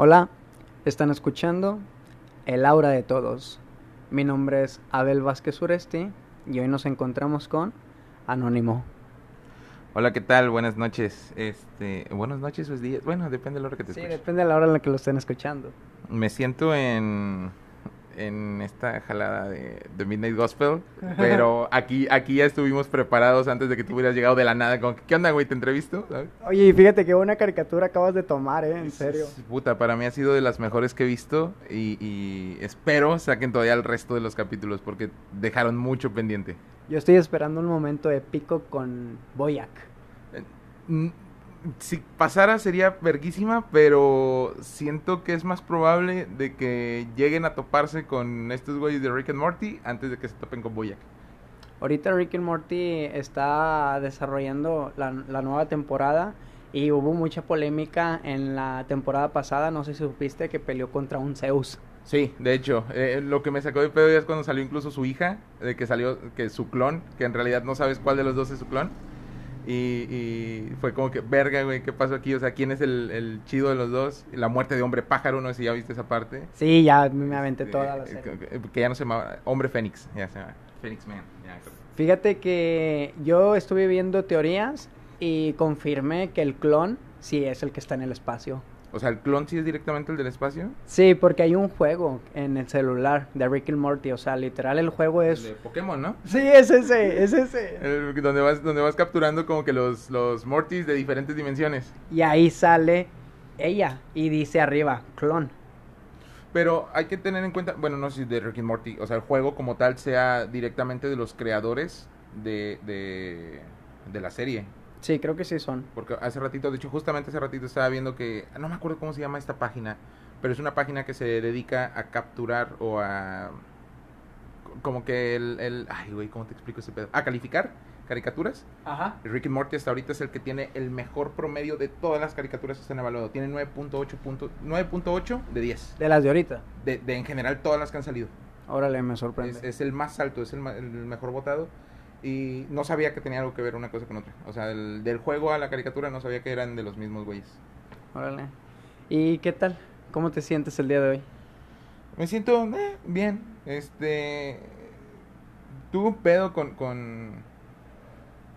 Hola, están escuchando El Aura de Todos. Mi nombre es Abel Vázquez Uresti y hoy nos encontramos con Anónimo. Hola, ¿qué tal? Buenas noches. Este, buenas noches o días. Bueno, depende de la hora que te Sí, escuches. depende de la hora en la que lo estén escuchando. Me siento en en esta jalada de, de Midnight Gospel, pero aquí aquí ya estuvimos preparados antes de que tú hubieras llegado de la nada. Que, ¿Qué onda, güey? ¿Te entrevisto? ¿Sabes? Oye, y fíjate qué buena caricatura acabas de tomar, ¿eh? En serio. Puta, para mí ha sido de las mejores que he visto y, y espero saquen todavía el resto de los capítulos porque dejaron mucho pendiente. Yo estoy esperando un momento épico con Boyac. Si pasara sería verguísima, pero siento que es más probable de que lleguen a toparse con estos güeyes de Rick and Morty antes de que se topen con Boyack. Ahorita Rick and Morty está desarrollando la, la nueva temporada y hubo mucha polémica en la temporada pasada, no sé si supiste que peleó contra un Zeus. Sí, de hecho, eh, lo que me sacó de pedo ya es cuando salió incluso su hija, de que salió que su clon, que en realidad no sabes cuál de los dos es su clon. Y, y fue como que, verga, güey, ¿qué pasó aquí? O sea, ¿quién es el, el chido de los dos? La muerte de hombre pájaro, no sé si ya viste esa parte. Sí, ya me aventé Este, toda la eh, serie. que- Que ya no se llama Hombre Fénix, ya se llama Fénix Man. ya. Fíjate que yo estuve viendo teorías y confirmé que el clon sí es el que está en el espacio. O sea, ¿el clon sí es directamente el del espacio? Sí, porque hay un juego en el celular de Rick and Morty, o sea, literal el juego El es... de Pokémon, ¿no? Sí, es ese, es ese. El- donde vas donde vas capturando como que los los Mortys de diferentes dimensiones. Y ahí sale ella y dice arriba, clon. Pero hay que tener en cuenta, bueno, no sé si de Rick and Morty, o sea, el juego como tal sea directamente de los creadores de de, de la serie. Sí, creo que sí son. Porque hace ratito, de hecho, justamente hace ratito estaba viendo que, no me acuerdo cómo se llama esta página, pero es una página que se dedica a capturar o a, como que el, el ay, güey, ¿cómo te explico ese pedo? A calificar caricaturas. Ajá. Rick and Morty hasta ahorita es el que tiene el mejor promedio de todas las caricaturas que se han evaluado. Tiene 9.8 punto- 9.8 de 10. De las de ahorita. De, de en general todas las que han salido. Órale, me sorprende. Es, es el más alto, es el mejor votado. Y no sabía que tenía algo que ver una cosa con otra. O sea, del, del juego a la caricatura no sabía que eran de los mismos güeyes. Órale. ¿Y qué tal? ¿Cómo te sientes el día de hoy? Me siento eh, bien. Este. Tuve un pedo con. con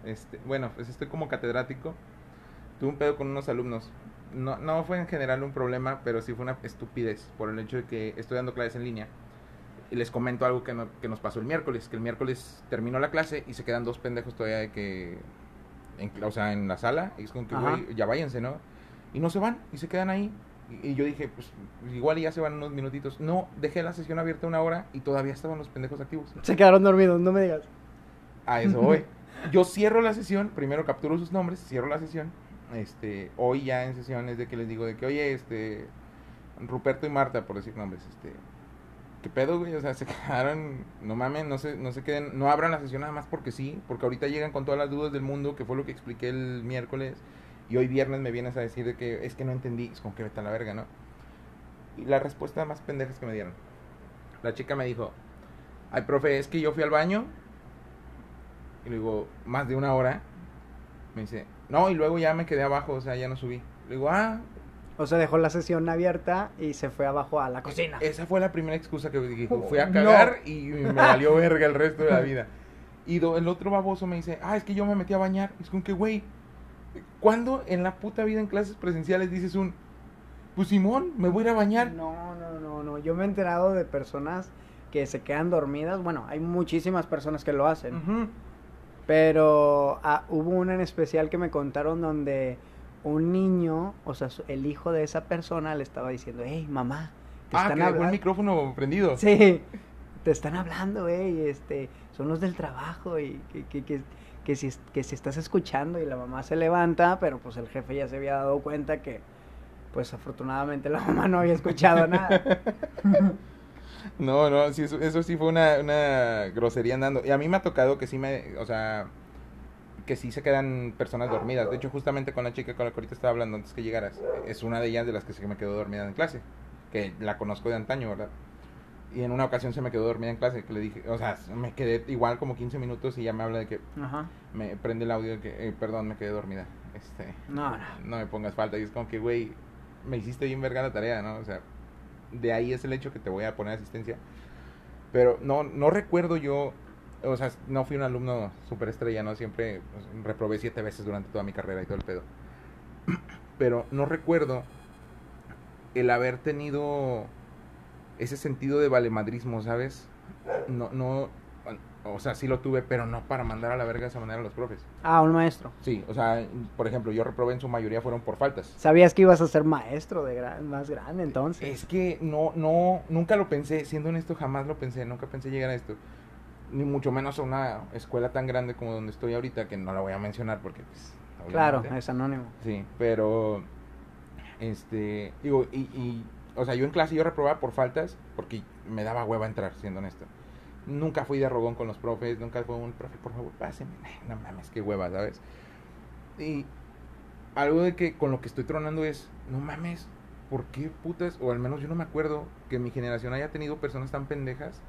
este, bueno, pues estoy como catedrático. Tuve un pedo con unos alumnos. No, no fue en general un problema, pero sí fue una estupidez por el hecho de que estoy dando clases en línea. Y les comento algo que, no- que nos pasó el miércoles. Que el miércoles terminó la clase y se quedan dos pendejos todavía de que. En, o sea, en la sala. Y es como que, güey, ya váyanse, ¿no? Y no se van y se quedan ahí. Y, y yo dije, pues igual ya se van unos minutitos. No, dejé la sesión abierta una hora y todavía estaban los pendejos activos. Se quedaron dormidos, no me digas. A eso voy. Yo cierro la sesión, primero capturo sus nombres, cierro la sesión. Este, hoy ya en sesiones de que les digo de que, oye, este, Ruperto y Marta, por decir nombres, este, ¿qué pedo, güey? O sea, se quedaron, no mamen, no se, no se queden, no abran la sesión nada más porque sí, porque ahorita llegan con todas las dudas del mundo, que fue lo que expliqué el miércoles, y hoy viernes me vienes a decir de que es que no entendí, es como que vete a la verga, ¿no? Y la respuesta más pendejas que me dieron. La chica me dijo, ay, profe, es que yo fui al baño y le digo, más de una hora. Me dice, no, y luego ya me quedé abajo, o sea, ya no subí. Le digo, ah, O sea, dejó la sesión abierta y se fue abajo a la cocina. esa fue la primera excusa que dijo. Fui a No. cagar y me valió verga el resto de la vida. Y do- el otro baboso me dice, ah, es que yo me metí a bañar. Es con que, güey, ¿cuándo en la puta vida en clases presenciales dices un, pues Simón, me voy a ir a bañar? No, no, no, no. Yo me he enterado de personas que se quedan dormidas. Bueno, hay muchísimas personas que lo hacen. Pero ah, hubo una en especial que me contaron donde un niño, o sea, el hijo de esa persona le estaba diciendo, hey, mamá, te Ah, están que dejó el hablando. micrófono prendido. Sí, te están hablando, güey, este, son los del trabajo y que, que, que, que si, que si estás escuchando y la mamá se levanta, pero pues el jefe ya se había dado cuenta que, pues afortunadamente la mamá no había escuchado nada. No, no, sí, eso, eso sí fue una, una grosería andando. Y a mí me ha tocado que sí me, o sea, que sí se quedan personas dormidas. De hecho, justamente con la chica con la que ahorita estaba hablando antes que llegaras, es una de ellas de las que se me quedó dormida en clase. Que la conozco de antaño, ¿verdad? Y en una ocasión se me quedó dormida en clase, que le dije, o sea, me quedé igual como 15 minutos y ya me habla de que Ajá. me prende el audio de que, eh, perdón, me quedé dormida. Este, No, no. no me pongas falta. Y es como que, güey, me hiciste bien verga la tarea, ¿no? O sea, de ahí es el hecho que te voy a poner asistencia. Pero no, no recuerdo yo, o sea, no fui un alumno superestrella, ¿no? Siempre pues, reprobé siete veces durante toda mi carrera y todo el pedo. Pero no recuerdo el haber tenido ese sentido de valemadrismo, ¿sabes? No, no, o sea, sí lo tuve, pero no para mandar a la verga de esa manera a los profes. Ah, un maestro. Sí, o sea, por ejemplo, yo reprobé en su mayoría fueron por faltas. ¿Sabías que ibas a ser maestro de más grande entonces? Es que no, no, nunca lo pensé, siendo honesto, jamás lo pensé, nunca pensé llegar a esto. Ni mucho menos a una escuela tan grande como donde estoy ahorita, que no la voy a mencionar porque, pues, Claro, es anónimo. Sí, pero, este, digo, y, y, o sea, yo en clase yo reprobaba por faltas porque me daba hueva entrar, siendo honesto nunca fui de rogón con los profes, nunca fue un profe, por favor, pásenme. No mames, qué hueva, ¿sabes? Y algo de que con lo que estoy tronando es, no mames, ¿por qué putas? O al menos yo no me acuerdo que mi generación haya tenido personas tan pendejas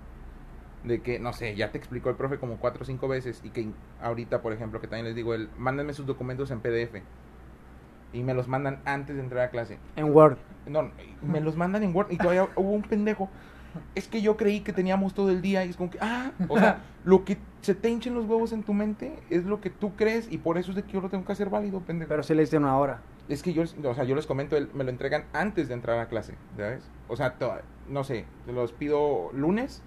de que, no sé, ya te explicó el profe como cuatro o cinco veces y que ahorita, por ejemplo, que también les digo, el, mándenme sus documentos en PDF y me los mandan antes de entrar a clase. En Word. No, me los mandan en Word y todavía hubo un pendejo es que yo creí que teníamos todo el día y es como que, ah, o sea, lo que se te hinchen los huevos en tu mente es lo que tú crees y por eso es de que yo lo tengo que hacer válido, pendejo. Pero si le diste una hora. Es que yo, o sea, yo les comento, me lo entregan antes de entrar a clase, ¿sabes? O sea, no sé, los pido lunes,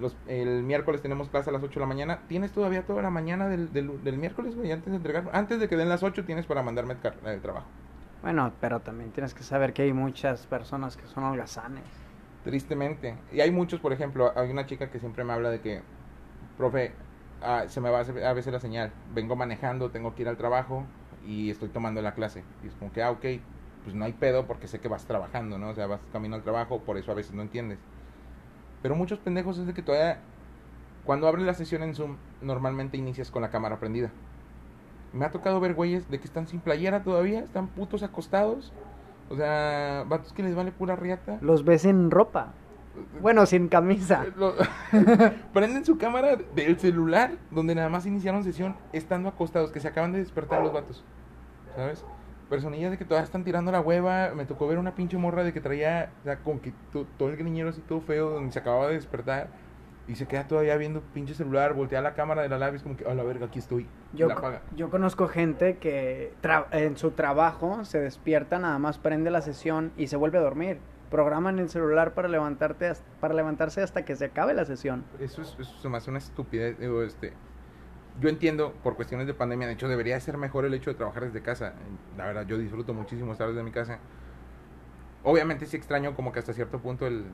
los, el miércoles tenemos clase a las 8 de la mañana, tienes todavía toda la mañana del, del, miércoles, güey, antes de entregar, antes de que den las 8 tienes para mandarme el, el trabajo. Bueno, pero también tienes que saber que hay muchas personas que son holgazanes. Tristemente. Y hay muchos, por ejemplo, hay una chica que siempre me habla de que, profe, ah, se me va a, a veces la señal. Vengo manejando, tengo que ir al trabajo y estoy tomando la clase. Y es como que, ah, ok, pues no hay pedo porque sé que vas trabajando, ¿no? O sea, vas camino al trabajo, por eso a veces no entiendes. Pero muchos pendejos es de que todavía, cuando abres la sesión en Zoom, normalmente inicias con la cámara prendida. Me ha tocado ver güeyes de que están sin playera todavía, están putos acostados o sea, vatos que les vale pura riata. Los ves en ropa. Bueno, sin camisa. Prenden su cámara del celular, donde nada más iniciaron sesión, estando acostados, que se acaban de despertar los vatos. ¿Sabes? Personillas de que todavía están tirando la hueva. Me tocó ver una pinche morra de que traía, o sea, con que todo el griñero así todo feo, donde se acababa de despertar y se queda todavía viendo pinche celular, voltea la cámara de la lab y es como que, a la verga, aquí estoy. Yo, yo conozco gente que en su trabajo se despierta, nada más prende la sesión y se vuelve a dormir. Programan el celular para, levantarte, para levantarse hasta que se acabe la sesión. Eso, es, eso me hace una estupidez. Digo, este, yo entiendo, por cuestiones de pandemia, de hecho, debería ser mejor el hecho de trabajar desde casa. La verdad, yo disfruto muchísimo estar desde mi casa. Obviamente sí extraño como que hasta cierto punto el,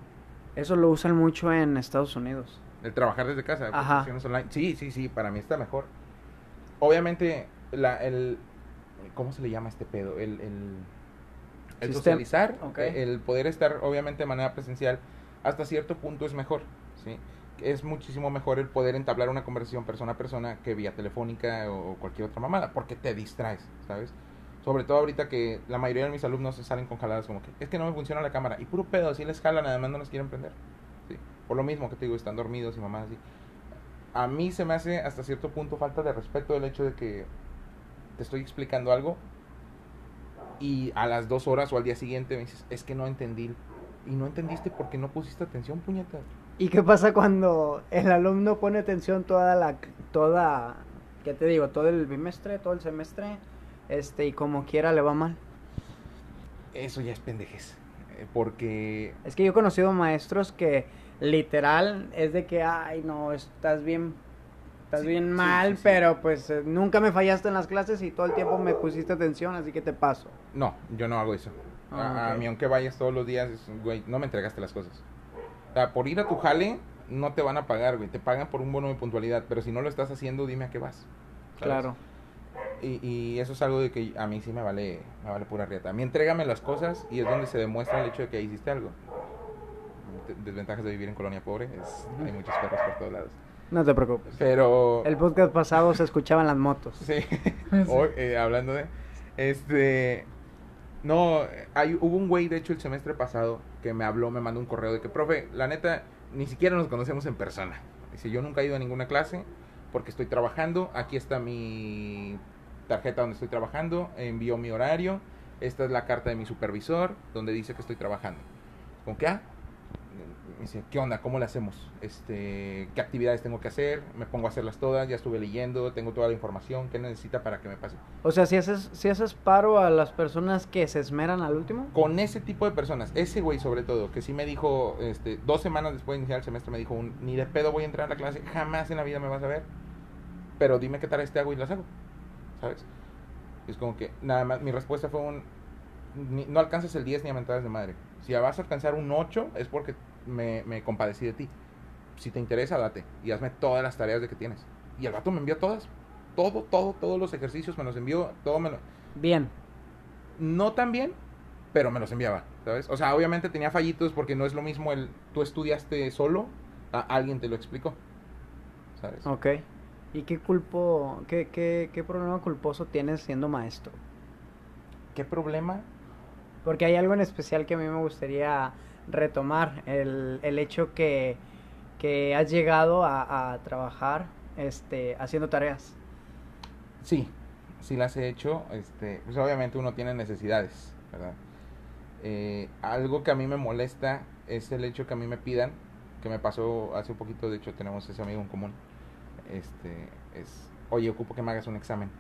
eso lo usan mucho en Estados Unidos. El trabajar desde casa, Ajá. online. Sí, sí, sí, para mí está mejor. Obviamente, la, el, ¿cómo se le llama este pedo? El, el, el socializar, el poder estar obviamente de manera presencial, hasta cierto punto es mejor, ¿sí? Es muchísimo mejor el poder entablar una conversación persona a persona que vía telefónica o cualquier otra mamada, porque te distraes, ¿sabes? Sobre todo ahorita que la mayoría de mis alumnos se salen con jaladas como que es que no me funciona la cámara. Y puro pedo, así les jalan, además no nos quieren prender. Sí. Por lo mismo que te digo, están dormidos y mamás así. A mí se me hace hasta cierto punto falta de respeto el hecho de que te estoy explicando algo y a las dos horas o al día siguiente me dices, es que no entendí. Y no entendiste porque no pusiste atención, puñeta. ¿Y qué pasa cuando el alumno pone atención toda la, toda, ¿qué te digo? Todo el bimestre, todo el semestre este, y como quiera le va mal. Eso ya es pendejes. Eh, porque. Es que yo he conocido maestros que literal es de que, ay, no, estás bien. Estás bien mal, pero pues eh, nunca me fallaste en las clases y todo el tiempo me pusiste atención, así que te paso. No, yo no hago eso. a, ah, mí, aunque vayas todos los días, güey, no me entregaste las cosas. O sea, por ir a tu jale, no te van a pagar, güey. Te pagan por un bono de puntualidad, pero si no lo estás haciendo, dime a qué vas. Claro. Y, y, eso es algo de que a mí sí me vale, me vale pura rieta. A mí entrégame las cosas y es donde se demuestra el hecho de que hiciste algo. Desventajas de vivir en colonia pobre, es, hay muchos perros por todos lados. No te preocupes. Pero... El podcast pasado se escuchaban las motos. Sí, Hoy, eh, hablando de... Este... No, hay, hubo un güey, de hecho, el semestre pasado que me habló, me mandó un correo de que, profe, la neta, ni siquiera nos conocemos en persona. Dice, yo nunca he ido a ninguna clase porque estoy trabajando. Aquí está mi tarjeta donde estoy trabajando, envío mi horario esta es la carta de mi supervisor donde dice que estoy trabajando. ¿Con qué? Ah, dice, ¿qué onda? ¿Cómo le hacemos? Este, ¿Qué actividades tengo que hacer? Me pongo a hacerlas todas, ya estuve leyendo, tengo toda la información, ¿qué necesita para que me pase? O sea, si haces, si haces paro a las personas que se esmeran al último. Con ese tipo de personas, ese güey sobre todo, que sí me dijo, este, dos semanas después de iniciar el semestre, me dijo, un, ni de pedo voy a entrar a la clase, jamás en la vida me vas a ver, pero dime qué tareas te hago y las hago, ¿sabes? Es como que, nada más, mi respuesta fue un, ni- no alcanzas el 10 ni a mentadas de madre. Si vas a alcanzar un 8 es porque me, me compadecí de ti. Si te interesa, date y hazme todas las tareas de que tienes. Y el vato me envió todas. Todo, todo, todos los ejercicios me los envió, todo me lo... Bien. No tan bien, pero me los enviaba, ¿sabes? O sea, obviamente tenía fallitos porque no es lo mismo el tú estudiaste solo, a alguien te lo explicó, ¿sabes? Ok. ¿Y qué culpo, qué, qué, qué problema culposo tienes siendo maestro? ¿Qué problema? Porque hay algo en especial que a mí me gustaría retomar, el, el hecho que, que has llegado a, a trabajar este, haciendo tareas. Sí, sí las he hecho. Este, pues obviamente uno tiene necesidades, ¿verdad? Eh, algo que a mí me molesta es el hecho que a mí me pidan, que me pasó hace un poquito, de hecho tenemos ese amigo en común. Este, es, oye, ocupo que me hagas un examen.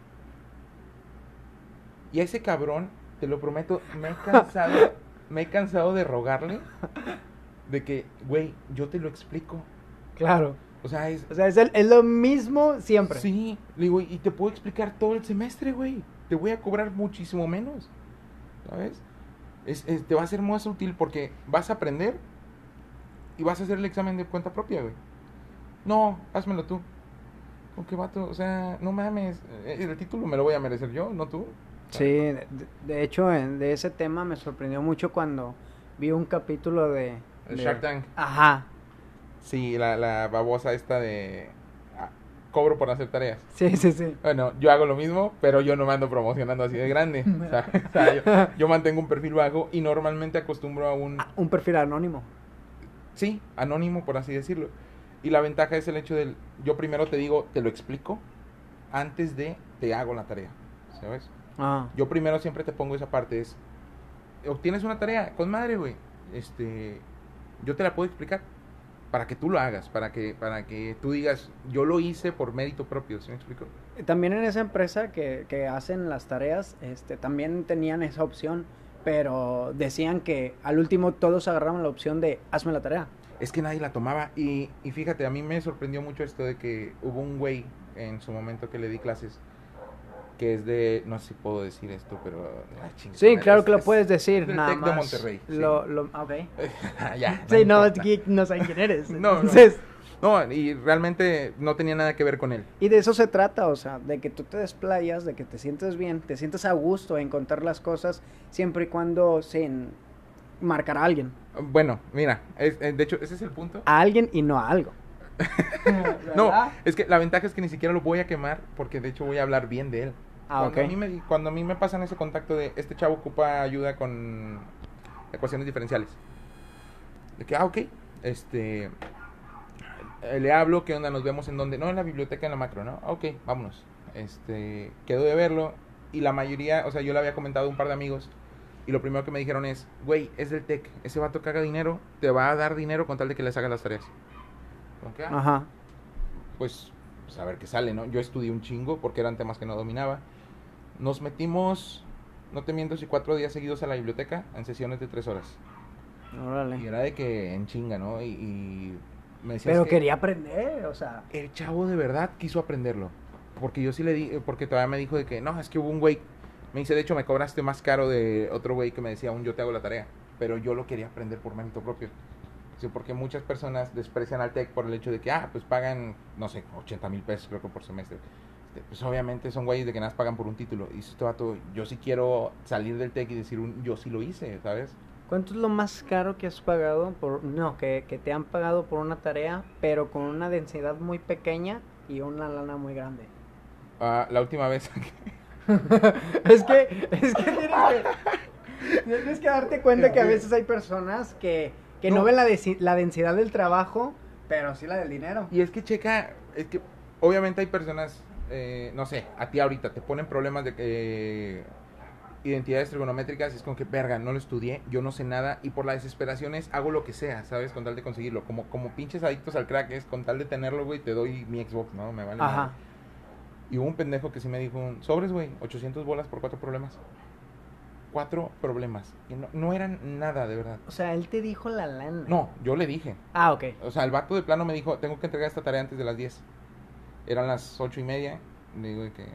Y a ese cabrón, te lo prometo, me he cansado, me he cansado de rogarle de que, güey, yo te lo explico. Claro. O sea, es, O sea, es, el- es lo mismo siempre. Sí, le digo, y te puedo explicar todo el semestre, güey. Te voy a cobrar muchísimo menos. ¿Sabes? Es, es- te va a ser más útil porque vas a aprender y vas a hacer el examen de cuenta propia, güey. No, házmelo tú. ¿Con qué vato? O sea, no mames. eh, El título me lo voy a merecer yo, no tú. Sí, de, de hecho, en- de ese tema me sorprendió mucho cuando vi un capítulo de... El de- Shark Tank. Ajá. Sí, la, la babosa esta de... ah, cobro por hacer tareas. Sí, sí, sí. Bueno, yo hago lo mismo, pero yo no me ando promocionando así de grande. O sea, yo, yo mantengo un perfil bajo y normalmente acostumbro a un... Ah, un perfil anónimo. Sí, anónimo, por así decirlo. Y la ventaja es el hecho del... Yo primero te digo, te lo explico, antes de te hago la tarea. ¿Sabes? Ah. Yo primero siempre te pongo esa parte, es... Obtienes una tarea, con madre, güey. Este... Yo te la puedo explicar. Para que tú lo hagas, para que, para que tú digas, yo lo hice por mérito propio, ¿sí me explico? También en esa empresa que, que hacen las tareas, este, también tenían esa opción, pero decían que al último todos agarraban la opción de hazme la tarea. es que nadie la tomaba. Y, y fíjate, a mí me sorprendió mucho esto de que hubo un güey en su momento que le di clases, que es de, no sé si puedo decir esto, pero... su Sí, claro que lo es puedes decir, nada Tec de más. Monterrey, sí. Lo, lo, ok. ya, Sí, no, es importa. que no saben quién eres. No, no. Entonces, No, y realmente no tenía nada que ver con él. Y de eso se trata, o sea, de que tú te desplayas, de que te sientes bien, te sientes a gusto en contar las cosas, siempre y cuando sin marcar a alguien. Bueno, mira, es- eh, de hecho, ese es el punto. A alguien y no a algo. No, es que la ventaja es que ni siquiera lo voy a quemar porque de hecho voy a hablar bien de él. Ah, cuando, ok. a mí me, cuando a mí me pasan ese contacto de este chavo ocupa ayuda con ecuaciones diferenciales. De que, ah, ok, este, eh, le hablo, ¿qué onda? Nos vemos en donde, no, en la biblioteca en la macro, ¿no? Ok, vámonos. Este, quedó de verlo y la mayoría, o sea, yo le había comentado a un par de amigos y lo primero que me dijeron es, güey, es del TEC, ese vato que haga dinero, te va a dar dinero con tal de que les hagas las tareas. Que, ah, Ajá. pues, pues, a ver qué sale, ¿no? Yo estudié un chingo porque eran temas que no dominaba. Nos metimos, no te miento, si cuatro días seguidos a la biblioteca en sesiones de tres horas. Y Órale. era de que en chinga, ¿no? Y, y me decía, Pero "Es que quería aprender, o sea. El chavo de verdad quiso aprenderlo. Porque yo sí le di, porque todavía me dijo de que, no, es que hubo un güey. Me dice, de hecho, me cobraste más caro de otro güey que me decía, aún yo te hago la tarea. Pero yo lo quería aprender por mérito propio. Sí, porque muchas personas desprecian al TEC por el hecho de que, ah, pues pagan, no sé, 80 mil pesos creo que por semestre. Este, Pues obviamente son güeyes de que nada pagan por un título. Y esto vato, yo sí quiero salir del TEC y decir, un, yo sí lo hice, ¿sabes? ¿Cuánto es lo más caro que has pagado por no, que, que te han pagado por una tarea, pero con una densidad muy pequeña y una lana muy grande? Ah, la última vez es que, es que tienes que, tienes que darte cuenta que a veces hay personas que, que no, No. ven la, desi- la densidad del trabajo, pero sí la del dinero. Y es que checa, es que obviamente hay personas, eh, no sé, a ti ahorita te ponen problemas de que identidades trigonométricas y es como que, verga, no lo estudié, yo no sé nada y por la desesperación es hago lo que sea, ¿sabes? Con tal de conseguirlo. Como, como pinches adictos al crack es con tal de tenerlo, güey, te doy mi Xbox, ¿no? Me vale. Ajá. madre. Y hubo un pendejo que sí me dijo, sobres, güey, 800 bolas por cuatro problemas. Cuatro problemas. Y no, no eran nada, de verdad. O sea, él te dijo la lana. No, yo le dije. Ah, ok. O sea, el vato de plano me dijo, tengo que entregar esta tarea antes de las 10. Eran las ocho y media. Le digo que...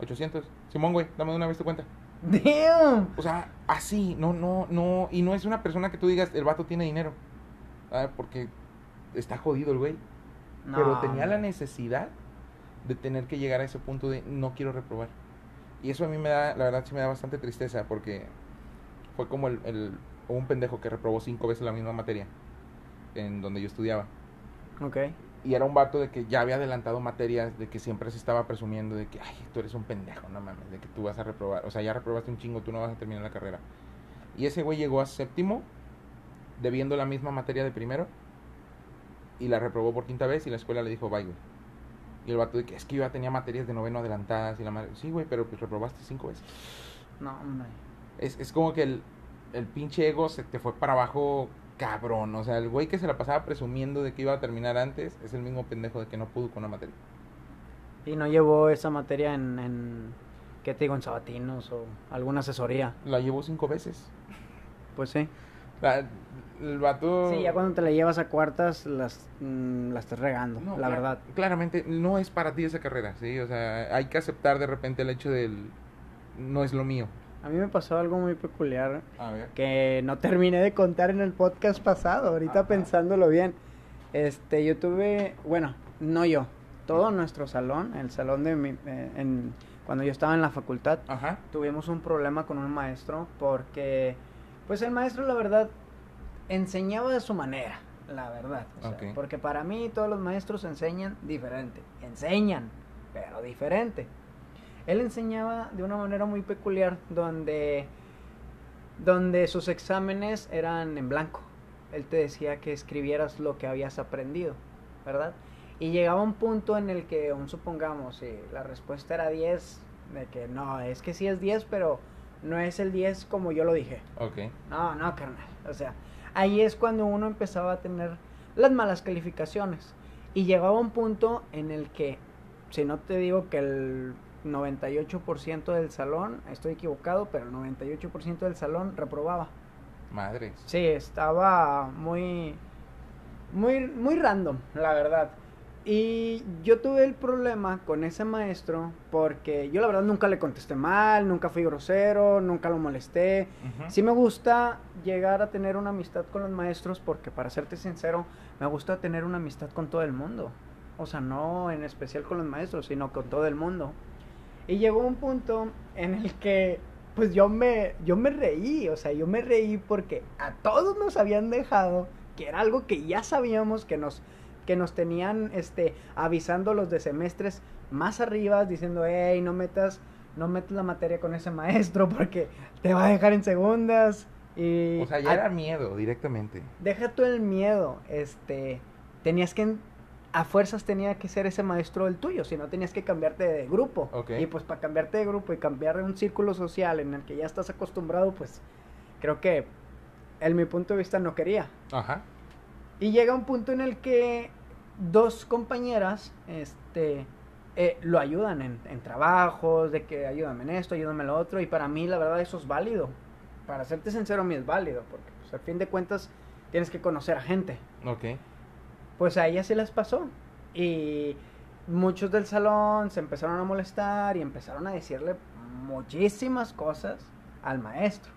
800. Simón, güey, dame de una vez tu cuenta. Damn. O sea, así, no, no, no. Y no es una persona que tú digas, el vato tiene dinero. Ah, Porque está jodido el güey. No, Pero tenía la necesidad de tener que llegar a ese punto de no quiero reprobar. Y eso a mí me da, la verdad sí me da bastante tristeza porque fue como el, el un pendejo que reprobó cinco veces la misma materia en donde yo estudiaba. Ok. Y era un vato de que ya había adelantado materias, de que siempre se estaba presumiendo de que, ay, tú eres un pendejo, no mames, de que tú vas a reprobar. O sea, ya reprobaste un chingo, tú no vas a terminar la carrera. Y ese güey llegó a séptimo, debiendo la misma materia de primero, y la reprobó por quinta vez y la escuela le dijo, bye, güey. Y el vato de que es que yo ya tenía materias de noveno adelantadas y la madre, sí, güey, pero pues reprobaste cinco veces. No, hombre. Es, es como que el, el pinche ego se te fue para abajo cabrón. O sea, el güey que se la pasaba presumiendo de que iba a terminar antes es el mismo pendejo de que no pudo con la materia. Y no llevó esa materia en, en ¿qué te digo? En sabatinos o alguna asesoría. La llevó cinco veces. Pues sí. La- el vato... Sí, ya cuando te la llevas a cuartas, las, mm, la estás regando, No, la verdad. Claramente no es para ti esa carrera, ¿sí? O sea, hay que aceptar de repente el hecho del... No es lo mío. A mí me pasó algo muy peculiar A ver. que no terminé de contar en el podcast pasado, ahorita Ajá. pensándolo bien. Este, yo tuve, bueno, no yo, todo nuestro salón, el salón de mi, eh, en, cuando yo estaba en la facultad, Ajá. tuvimos un problema con un maestro porque, pues el maestro la verdad enseñaba de su manera, la verdad. o sea, Ok. Porque para mí todos los maestros enseñan diferente, enseñan, pero diferente. Él enseñaba de una manera muy peculiar donde, donde sus exámenes eran en blanco. Él te decía que escribieras lo que habías aprendido, ¿verdad? Y llegaba un punto en el que, un, supongamos, si la respuesta era 10, de que no, es que sí es 10, pero no es el 10 como yo lo dije. Ok. No, no, carnal. O sea, ahí es cuando uno empezaba a tener las malas calificaciones. Y llegaba un punto en el que, si no te digo que el 98% del salón, estoy equivocado, pero el 98% del salón reprobaba. Madres. Sí, estaba muy, muy, muy random, la verdad. Y yo tuve el problema con ese maestro porque yo la verdad nunca le contesté mal, nunca fui grosero, nunca lo molesté. Ujú. Sí me gusta llegar a tener una amistad con los maestros porque para serte sincero, me gusta tener una amistad con todo el mundo. O sea, no en especial con los maestros, sino con todo el mundo. Y llegó un punto en el que pues yo me yo me reí, o sea, yo me reí porque a todos nos habían dejado que era algo que ya sabíamos que nos que nos tenían este avisando los de semestres más arriba diciendo, "Hey, no metas no metas la materia con ese maestro porque te va a dejar en segundas." Y O sea, ya a- era miedo directamente. deja tú el miedo, este, tenías que, a fuerzas tenía que ser ese maestro el tuyo, si no tenías que cambiarte de grupo. Y pues para cambiarte de grupo y cambiar de un círculo social en el que ya estás acostumbrado, pues creo que, en mi punto de vista, no quería. Ajá. Y llega un punto en el que dos compañeras, este, eh, lo ayudan en, en trabajos, de que ayúdame en esto, ayúdame en lo otro, y para mí la verdad eso es válido. Para serte sincero, a mí es válido, porque pues, al fin de cuentas tienes que conocer a gente. Ok. Pues a ellas se les pasó. Y muchos del salón se empezaron a molestar y empezaron a decirle muchísimas cosas al maestro,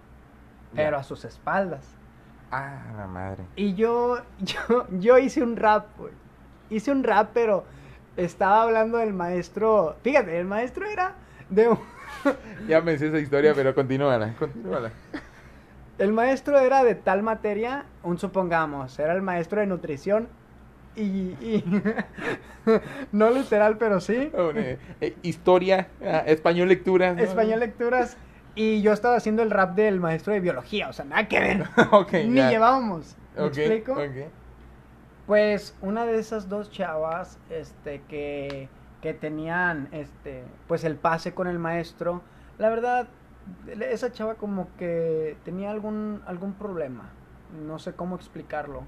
pero a sus espaldas. Ah, la madre. Y yo, yo, yo hice un rap, güey. Hice un rap, pero estaba hablando del maestro. Fíjate, el maestro era de un- Ya me sé esa historia, pero continúala, continúala. El maestro era de tal materia, un supongamos, era el maestro de nutrición y. y- no literal, pero sí. Eh, eh, historia, ah, español lectura. ¿no? Español lecturas. Y yo estaba haciendo el rap del maestro de biología, o sea, nada que ver. ok, Ni llevábamos. ¿Me explico? Pues una de esas dos chavas, este, que, que tenían, este, pues el pase con el maestro, la verdad, esa chava como que tenía algún, algún problema. No sé cómo explicarlo.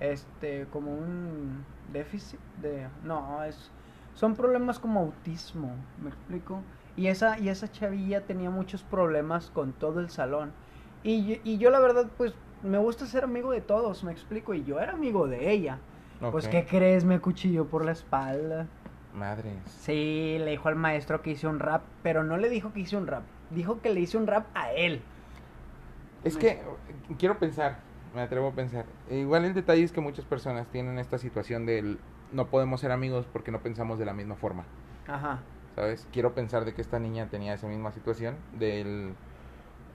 Este, como un déficit de... No, es... Son problemas como autismo, ¿me explico? Y esa, y esa chavilla tenía muchos problemas con todo el salón. Y, yo- y yo la verdad, pues, me gusta ser amigo de todos, me explico. Y yo era amigo de ella. Pues. ¿qué crees? Me cuchilló por la espalda. Madres. Sí, le dijo al maestro que hice un rap, pero no le dijo que hice un rap. Dijo que le hice un rap a él. Es que quiero pensar, me atrevo a pensar. E Igual el detalle es que muchas personas tienen esta situación del no podemos ser amigos porque no pensamos de la misma forma, Ajá. ¿sabes? Quiero pensar de que esta niña tenía esa misma situación del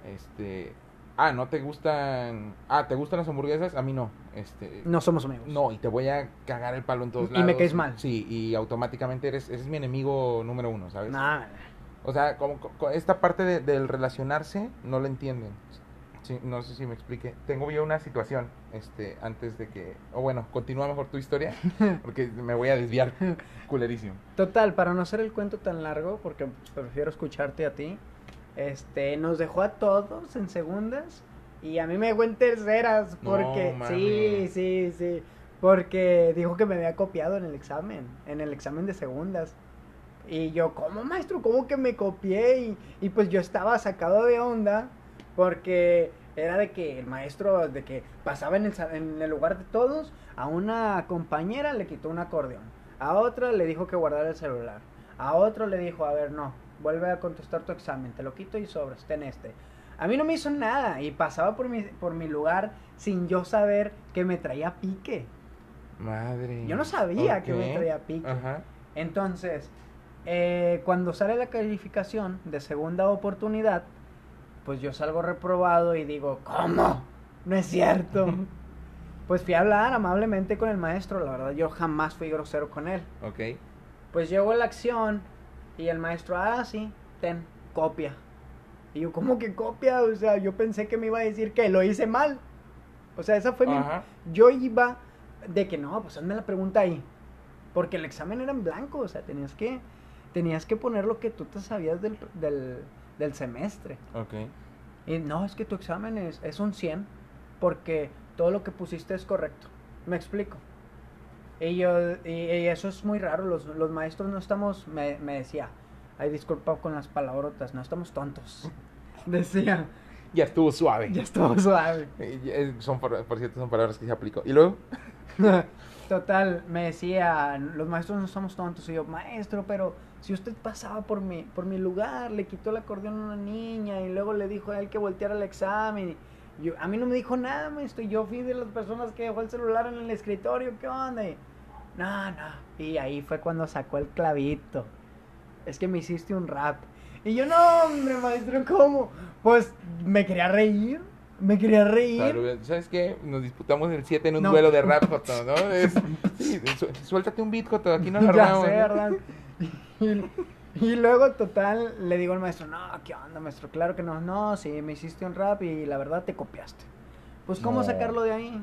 este ah, no te gustan ah, ¿te gustan las hamburguesas? A mí no. Este No somos amigos. no, y te voy a cagar el palo en todos Y lados. me caes mal. Sí, y automáticamente eres, eres mi enemigo número uno, ¿sabes? Nah, O sea, como, co- esta parte de- del relacionarse no la entienden. Sí, no sé si me explique. Tengo yo una situación, este, antes de que, o bueno, continúa mejor tu historia, porque me voy a desviar culerísimo. Total, para no hacer el cuento tan largo, porque prefiero escucharte a ti, este, nos dejó a todos en segundas y a mí me dejó en terceras, porque, sí, sí, sí, porque dijo que me había copiado en el examen, en el examen de segundas. Y yo, ¿cómo maestro? ¿Cómo que me copié? Y, y pues yo estaba sacado de onda porque era de que el maestro, de que pasaba en el, sa- en el lugar de todos, a una compañera le quitó un acordeón, a otra le dijo que guardara el celular, a otro le dijo, a ver, no, vuelve a contestar tu examen, te lo quito y sobres, ten este. A mí no me hizo nada y pasaba por mi, por mi lugar sin yo saber que me traía pique. Madre. Yo no sabía que me traía pique. Ajá. Entonces, eh, cuando sale la calificación de segunda oportunidad, pues yo salgo reprobado y digo, ¿cómo? No es cierto. pues fui a hablar amablemente con el maestro, la verdad yo jamás fui grosero con él. Ok. Pues llegó la acción y el maestro, ah, sí, ten, copia. Y yo, ¿cómo que copia? O sea, yo pensé que me iba a decir que lo hice mal. O sea, esa fue mi... Yo iba de que no, pues hazme la pregunta ahí. Porque el examen era en blanco, o sea, tenías que, tenías que poner lo que tú te sabías del, del, del semestre. Ok. Y no, es que tu examen es, es un 100 porque todo lo que pusiste es correcto. ¿Me explico? Y, yo, y, y eso es muy raro, los, los maestros no estamos, me, me decía, ay, disculpa con las palabrotas, no estamos tontos. Decía, Ya estuvo suave. ya estuvo suave. Eh, Son, por, por cierto, son palabras que se aplicó. Y luego, Total, me decía, los maestros no somos tontos. Y yo, maestro, pero si usted pasaba por mi, por mi lugar, le quitó el acordeón a una niña y luego le dijo a él que volteara el examen. Yo, a mí no me dijo nada, maestro. Yo fui de las personas que dejó el celular en el escritorio. ¿Qué onda? No, no. Y ahí fue cuando sacó el clavito. Es que me hiciste un rap. Y yo, no, hombre, maestro, ¿cómo? Pues me quería reír. Me quería reír. salud. ¿sabes qué? Nos disputamos el 7 en un No. duelo de rap, Joto, ¿no? Es- sí, su- suéltate un beat, Joto, aquí no lo armamos. sé, ¿no? ¿verdad? Y, y luego, total, le digo al maestro, no, ¿qué onda, maestro? Claro que no, no, sí, me hiciste un rap y la verdad te copiaste. Pues, ¿cómo No. sacarlo de ahí?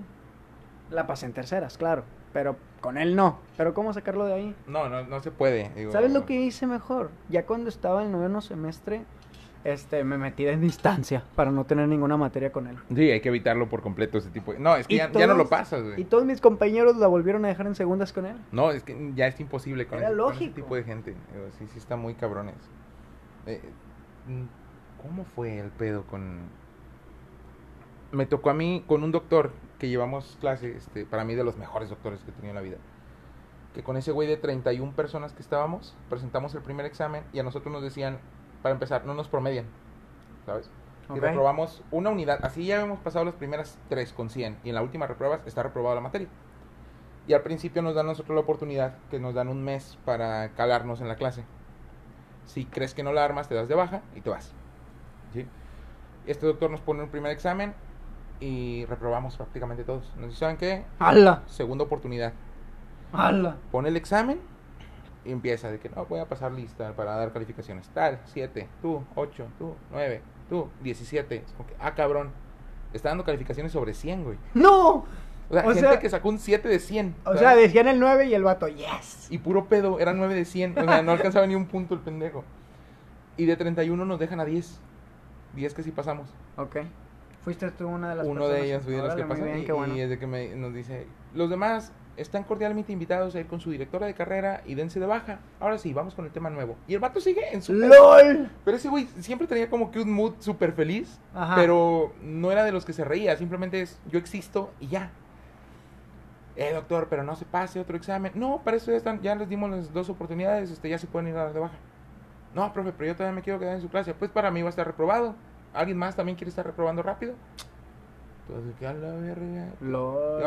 La pasé en terceras, claro, pero con él no. Pero, ¿cómo sacarlo de ahí? No, no, no se puede. digo. ¿Sabes lo que hice mejor? Ya cuando estaba en noveno semestre, este, me metí en distancia para no tener ninguna materia con él. Sí, hay que evitarlo por completo ese tipo de... No, es que Y ya, ya no lo pasas, Y güey. todos mis compañeros la volvieron a dejar en segundas con él. No, es que ya es imposible con, Era ese, con ese lógico. tipo de gente. Sí, sí está muy cabrones. Eh, mm, ¿Cómo fue el pedo con...? Me tocó a mí con un doctor que llevamos clase, este, para mí de los mejores doctores que he tenido en la vida. Que con ese güey de 31 personas que estábamos, presentamos el primer examen y a nosotros nos decían, para empezar, no nos promedian, ¿sabes? Y reprobamos una unidad. Así ya hemos pasado las primeras tres con 100. Y en la última repruebas está reprobada la materia. Y al principio nos dan nosotros la oportunidad que nos dan un mes para calarnos en la clase. Si crees que no la armas, te das de baja y te vas. ¿Sí? Este doctor nos pone un primer examen y reprobamos prácticamente todos. Nos dice, ¿saben qué? ¡Hala! Segunda oportunidad. ¡Hala! Pone el examen y empieza de que no voy a pasar lista para dar calificaciones. Tal, 7, tú, 8, tú, 9, tú, 17. Es como que, ah, cabrón. Está dando calificaciones sobre 100, güey. ¡No! O sea, O gente sea- que sacó un 7 de 100. O ¿sabes? sea, decían el 9 y el vato, yes. Y puro pedo, era 9 de 100. O sea, no alcanzaba ni un punto el pendejo. Y de 31 nos dejan a 10. 10 que sí pasamos. Ok. ¿Fuiste tú una de las Uno personas? de ellos fui de Órale, que pasó. bien, y, bueno. y es de que me, nos dice, los demás están cordialmente invitados a ir con su directora de carrera y dense de baja. Ahora sí, vamos con el tema nuevo. Y el vato sigue en su... ¡LOL! Pero ese güey siempre tenía como que un mood súper feliz, Ajá. pero no era de los que se reía, simplemente es yo existo y ya. Eh, doctor, pero no se pase otro examen. No, para eso ya, están, ya les dimos las dos oportunidades, este, ya se pueden ir a dar de baja. No, profe, pero yo todavía me quiero quedar en su clase. Pues para mí va a estar reprobado. ¿Alguien más también quiere estar reprobando rápido? Entonces, ¿qué a la verga? LOL.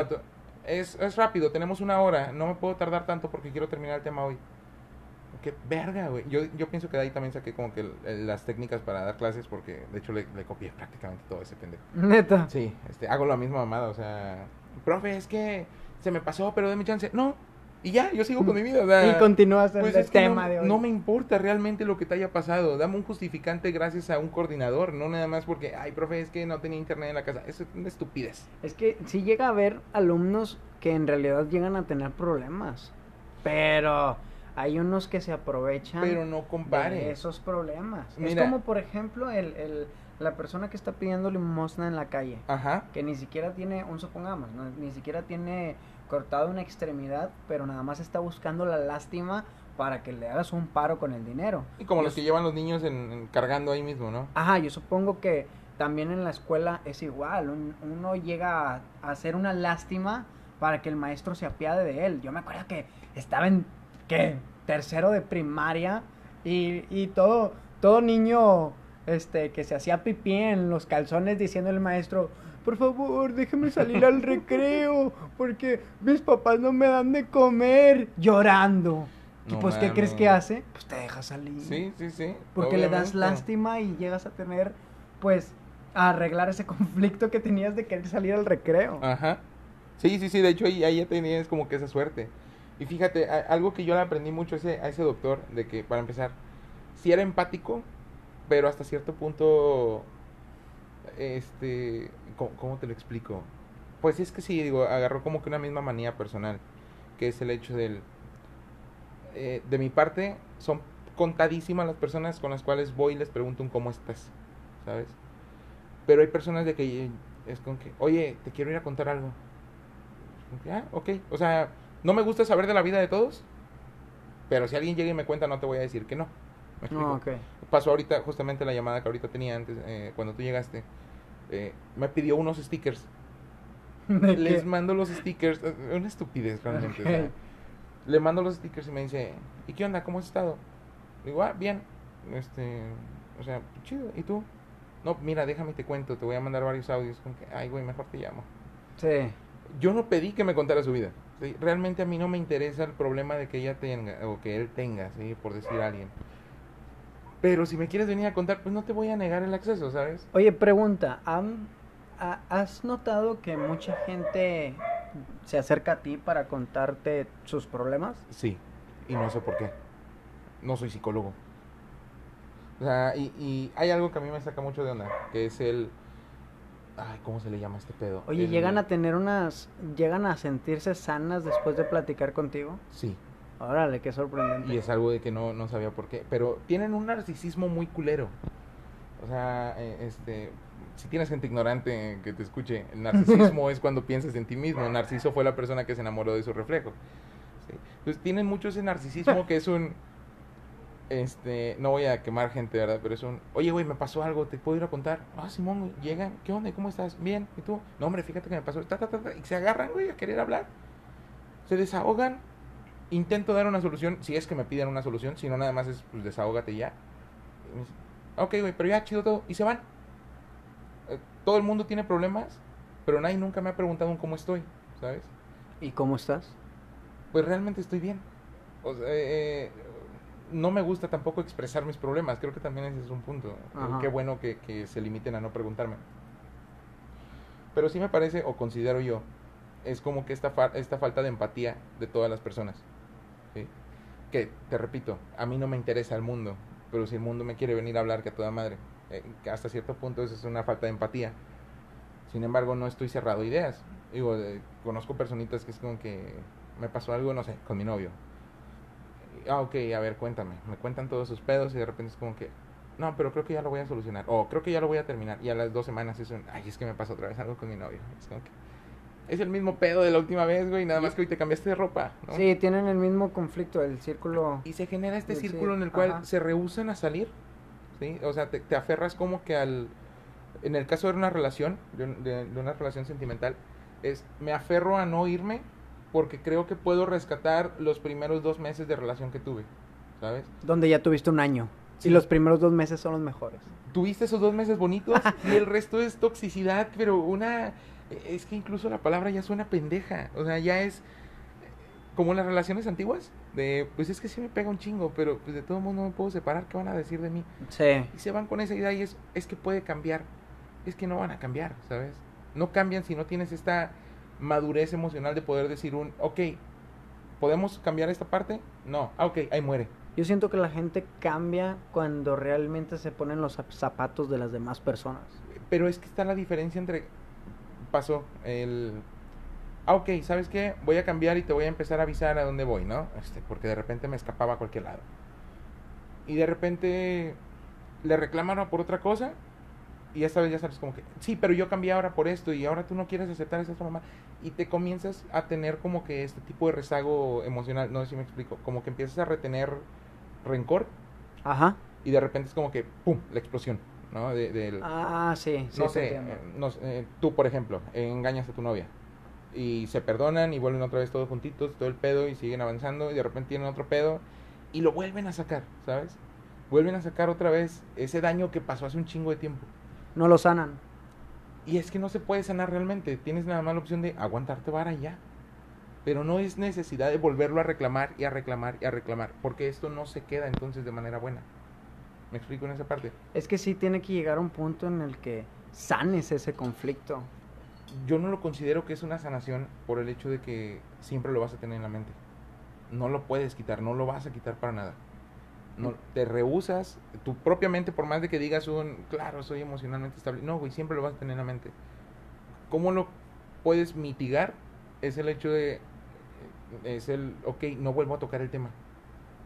Es, es rápido, tenemos una hora. No me puedo tardar tanto porque quiero terminar el tema hoy. Qué verga, güey. Yo, yo pienso que de ahí también saqué como que las técnicas para dar clases porque de hecho le, le copié prácticamente todo ese pendejo. Neta. Sí, este, hago la misma mamada, o sea, profe, es que se me pasó, pero déme chance. No, y ya, yo sigo con mi vida. Y continúas en pues el es que tema no, de hoy. no me importa realmente lo que te haya pasado. Dame un justificante gracias a un coordinador, no nada más porque, ay, profe, es que no tenía internet en la casa. Eso es una estupidez. Es que sí llega a haber alumnos que en realidad llegan a tener problemas. Pero hay unos que se aprovechan Pero no de esos problemas. Es como, por ejemplo, el, el- la persona que está pidiendo limosna en la calle. Ajá. Que ni siquiera tiene, un supongamos, ¿no? ni siquiera tiene cortado una extremidad, pero nada más está buscando la lástima para que le hagas un paro con el dinero. Y como Yo los que llevan los niños en, en- cargando ahí mismo, ¿no? Ajá, yo supongo que también en la escuela es igual. un- uno llega a, a hacer una lástima para que el maestro se apiade de él. Yo me acuerdo que estaba en, ¿qué? Tercero de primaria y, y todo, todo niño este, que se hacía pipí en los calzones diciendo el maestro, por favor, déjeme salir al recreo porque mis papás no me dan de comer. Llorando. y pues, ¿qué crees que hace? Pues te deja salir. Sí, sí, sí. Porque le das lástima y llegas a tener, pues, a arreglar ese conflicto que tenías de querer salir al recreo. Ajá. Sí, sí, sí, de hecho ahí, ahí ya tenías como que esa suerte. Y fíjate, a- algo que yo le aprendí mucho a ese, a ese doctor, de que para empezar, sí era empático, pero hasta cierto punto, este, ¿cómo, te lo explico? Pues es que sí, digo, agarró como que una misma manía personal, que es el hecho del, eh, de mi parte, son contadísimas las personas con las cuales voy y les pregunto un cómo estás, ¿sabes? Pero hay personas de que es con que, oye, te quiero ir a contar algo. Ah, ok. O sea, no me gusta saber de la vida de todos, pero si alguien llega y me cuenta, no te voy a decir que no. ¿Me explico? No, ok. Pasó ahorita, justamente la llamada que ahorita tenía antes, eh, cuando tú llegaste, eh, me pidió unos stickers. ¿De Les qué? mando los stickers, eh, una estupidez realmente. le mando los stickers y me dice, ¿y qué onda? ¿Cómo has estado? Digo, ah, bien. Este, o sea, chido. ¿Y tú? No, mira, déjame te cuento, te voy a mandar varios audios. Como que, ay, güey, mejor te llamo. Sí. Yo no pedí que me contara su vida. ¿sí? Realmente a mí no me interesa el problema de que ella tenga, o que él tenga, ¿sí? Por decir a alguien. Pero si me quieres venir a contar, pues no te voy a negar el acceso, ¿sabes? Oye, pregunta, ¿han- ha- ¿has notado que mucha gente se acerca a ti para contarte sus problemas? Sí, y no sé por qué. No soy psicólogo. O sea, y, y hay algo que a mí me saca mucho de onda, que es el... Ay, ¿cómo se le llama este pedo? Oye, El- ¿llegan a tener unas, llegan a sentirse sanas después de platicar contigo? Sí, Órale, qué sorprendente. y es algo de que no, no sabía por qué. Pero tienen un narcisismo muy culero. O sea, eh, este... Si tienes gente ignorante que te escuche, el narcisismo es cuando piensas en ti mismo. Narciso fue la persona que se enamoró de su reflejo. ¿sí? Entonces tienen mucho ese narcisismo que es un... Este, no voy a quemar gente, ¿verdad? Pero es un, oye, güey, me pasó algo, ¿te puedo ir a contar? Ah, Simón, llegan, ¿qué onda? ¿Cómo estás? Bien, ¿y tú? No, hombre, fíjate que me pasó, ta, ta, ta, ta, y se agarran, güey, a querer hablar. Se desahogan, intento dar una solución, si es que me piden una solución, si no, nada más es, pues, desahógate ya. Y me dice, ok, güey, pero ya, chido todo, y se van. Eh, todo el mundo tiene problemas, pero nadie nunca me ha preguntado un cómo estoy, ¿sabes? ¿Y cómo estás? Pues realmente estoy bien. O sea, eh, no me gusta tampoco expresar mis problemas. Creo que también ese es un punto. Eh, Ajá. Qué bueno que, que se limiten a no preguntarme. Pero sí me parece, o considero yo, es como que esta, fa- esta falta de empatía de todas las personas. ¿Sí? Que, te repito, a mí no me interesa el mundo, pero si el mundo me quiere venir a hablar, que a toda madre. eh, hasta cierto punto eso es una falta de empatía. Sin embargo, no estoy cerrado a ideas. Digo, eh, conozco personitas que es como que me pasó algo, no sé, con mi novio. Ah, ok, a ver, cuéntame. Me cuentan todos sus pedos y de repente es como que, no, pero creo que ya lo voy a solucionar. O creo que ya lo voy a terminar. Y a las dos semanas es un, ay, es que me pasó otra vez algo con mi novio. Es como que, es el mismo pedo de la última vez, güey, nada más que hoy te cambiaste de ropa, ¿no? Sí, tienen el mismo conflicto, el círculo. Y se genera este círculo en el cual ajá. se rehusan a salir, ¿sí? O sea, te, te aferras como que al... En el caso de una relación, de, un- de- de una relación sentimental, es me aferro a no irme porque creo que puedo rescatar los primeros dos meses de relación que tuve, ¿sabes? Donde ya tuviste un año. Sí. Y los primeros dos meses son los mejores. Tuviste esos dos meses bonitos y el resto es toxicidad, pero una... Es que incluso la palabra ya suena pendeja, o sea, ya es como las relaciones antiguas, de pues es que sí me pega un chingo, pero pues de todo modo no me puedo separar, ¿qué van a decir de mí? Sí. Y se van con esa idea y es, es que puede cambiar. Es que no van a cambiar, ¿sabes? No cambian si no tienes esta madurez emocional de poder decir un, ok, ¿podemos cambiar esta parte? No, ah, ok, ahí muere. Yo siento que la gente cambia cuando realmente se ponen los zap- zapatos de las demás personas. Pero es que está la diferencia entre, pasó el, ah, ok, ¿sabes qué? Voy a cambiar y te voy a empezar a avisar a dónde voy, ¿no? Este, porque de repente me escapaba a cualquier lado. Y de repente le reclamaron por otra cosa y esta vez ya sabes como que, sí, pero yo cambié ahora por esto y ahora tú no quieres aceptar esa mamá. Y te comienzas a tener como que este tipo de rezago emocional, no sé si me explico, como que empiezas a retener rencor Ajá. y de repente es como que, ¡pum!, la explosión, ¿no? De, del, Ah, sí, sí. no sé, eh, no eh, tú por ejemplo, engañas a tu novia y se perdonan y vuelven otra vez todos juntitos, todo el pedo y siguen avanzando y de repente tienen otro pedo y lo vuelven a sacar, ¿sabes? Vuelven a sacar otra vez ese daño que pasó hace un chingo de tiempo. No lo sanan. Y es que no se puede sanar realmente, tienes nada más la opción de aguantarte vara y ya. Pero no es necesidad de volverlo a reclamar y a reclamar y a reclamar, porque esto no se queda entonces de manera buena. ¿Me explico en esa parte? Es que sí tiene que llegar a un punto en el que sanes ese conflicto. yo no lo considero que es una sanación por el hecho de que siempre lo vas a tener en la mente. No lo puedes quitar, no lo vas a quitar para nada. No, te rehusas, tú propiamente, por más de que digas un, claro, soy emocionalmente estable. No, güey, siempre lo vas a tener en la mente. ¿Cómo lo puedes mitigar? Es el hecho de, es el, ok, no vuelvo a tocar el tema,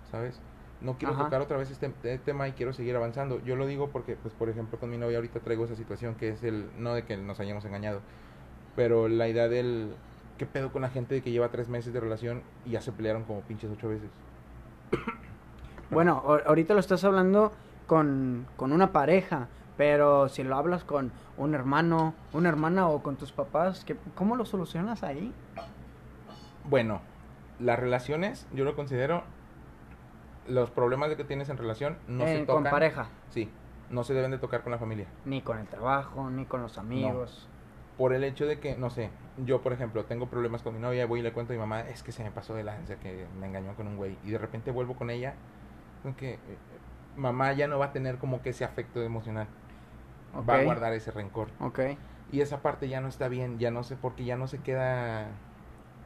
¿sabes? No quiero Ajá. tocar otra vez este, este tema y quiero seguir avanzando. Yo lo digo porque, pues, por ejemplo, con mi novia ahorita traigo esa situación que es el, no de que nos hayamos engañado, pero la idea del, ¿qué pedo con la gente de que lleva tres meses de relación y ya se pelearon como pinches ocho veces? Bueno, ahorita lo estás hablando con, con una pareja, pero si lo hablas con un hermano, una hermana o con tus papás, ¿qué, ¿cómo lo solucionas ahí? Bueno, las relaciones, yo lo considero, los problemas de que tienes en relación no se Eh, con tocan. pareja, Sí, no se deben de tocar con la familia. ni con el trabajo, ni con los amigos. Por el hecho de que, no sé, yo por ejemplo tengo problemas con mi novia, voy y le cuento a mi mamá, es que se me pasó de lanza, que me engañó con un güey. Y de repente vuelvo con ella, que eh, mamá ya no va a tener como que ese afecto emocional. Va a guardar ese rencor. Ok. Y esa parte ya no está bien, ya no sé, porque ya no se queda,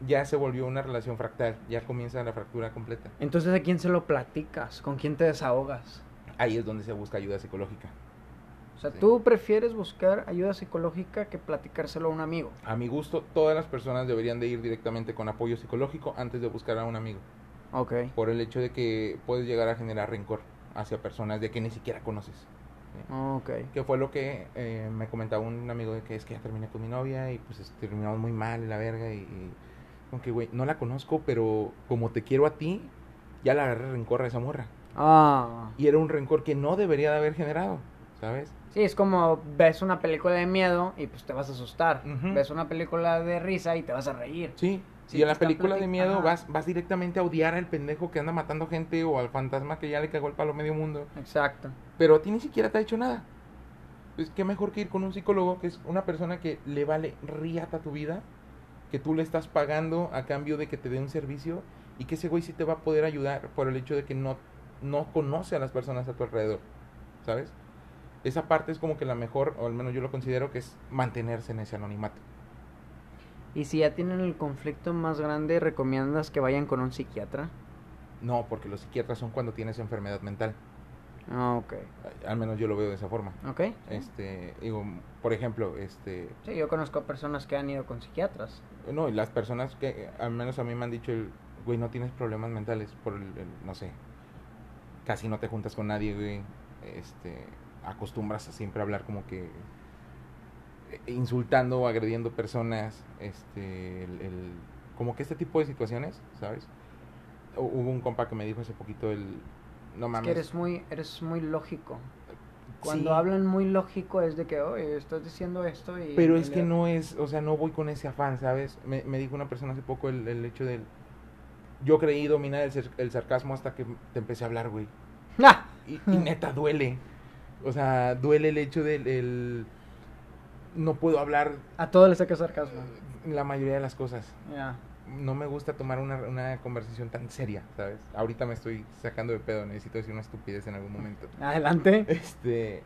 ya se volvió una relación fractal, ya comienza la fractura completa. Entonces, ¿a quién se lo platicas? ¿Con quién te desahogas? Ahí es donde se busca ayuda psicológica. O sea, Sí. tú prefieres buscar ayuda psicológica que platicárselo a un amigo. A mi gusto, todas las personas deberían de ir directamente con apoyo psicológico antes de buscar a un amigo. Ok. Por el hecho de que puedes llegar a generar rencor hacia personas de que ni siquiera conoces. ¿sí? Ok. Que fue lo que eh, me comentaba un amigo de que es que ya terminé con mi novia y pues terminamos muy mal la verga y, y como que güey, no la conozco, pero como te quiero a ti, ya le agarré rencor a esa morra. Ah. Y era un rencor que no debería de haber generado, ¿sabes? Sí, es como ves una película de miedo y pues te vas a asustar. Ves una película de risa y te vas a reír. Sí, Sí, y en la película de miedo ajá. vas, vas directamente a odiar al pendejo que anda matando gente o al fantasma que ya le cagó el palo medio mundo. Exacto. Pero a ti ni siquiera te ha hecho nada. Pues qué mejor que ir con un psicólogo que es una persona que le vale riata tu vida, que tú le estás pagando a cambio de que te dé un servicio y que ese güey sí te va a poder ayudar por el hecho de que no, no conoce a las personas a tu alrededor, ¿sabes? Esa parte es como que la mejor, o al menos yo lo considero que es mantenerse en ese anonimato. Y si ya tienen el conflicto más grande, ¿recomiendas que vayan con un psiquiatra? No, porque los psiquiatras son cuando tienes enfermedad mental. Ah, ok. Al menos yo lo veo de esa forma. Ok. Este, digo, por ejemplo, este, Sí, yo conozco personas que han ido con psiquiatras. No, y las personas que al menos a mí me han dicho, el, güey, no tienes problemas mentales por el, el- no sé, casi no te juntas con nadie, güey, este, acostumbras a siempre hablar como que eh, insultando o agrediendo personas, este, el, el- como que este tipo de situaciones, ¿sabes? Hu- Hubo un compa que me dijo hace poquito el, no Es mames. que eres muy, eres muy lógico. Cuando Sí, hablan muy lógico es de que, oye, estás diciendo esto y... Pero es que no es, o sea, no voy con ese afán, ¿sabes? Me, me dijo una persona hace poco el, el hecho del... Yo creí dominar el, el sarcasmo hasta que te empecé a hablar, güey. ¡Ah! Y, y neta duele. O sea, duele el hecho del... el- no puedo hablar A todo le saca sarcasmo. la mayoría de las cosas. Ya. No me gusta tomar una, una conversación tan seria, ¿sabes? Ahorita me estoy sacando de pedo, necesito decir una estupidez en algún momento. Adelante. Este.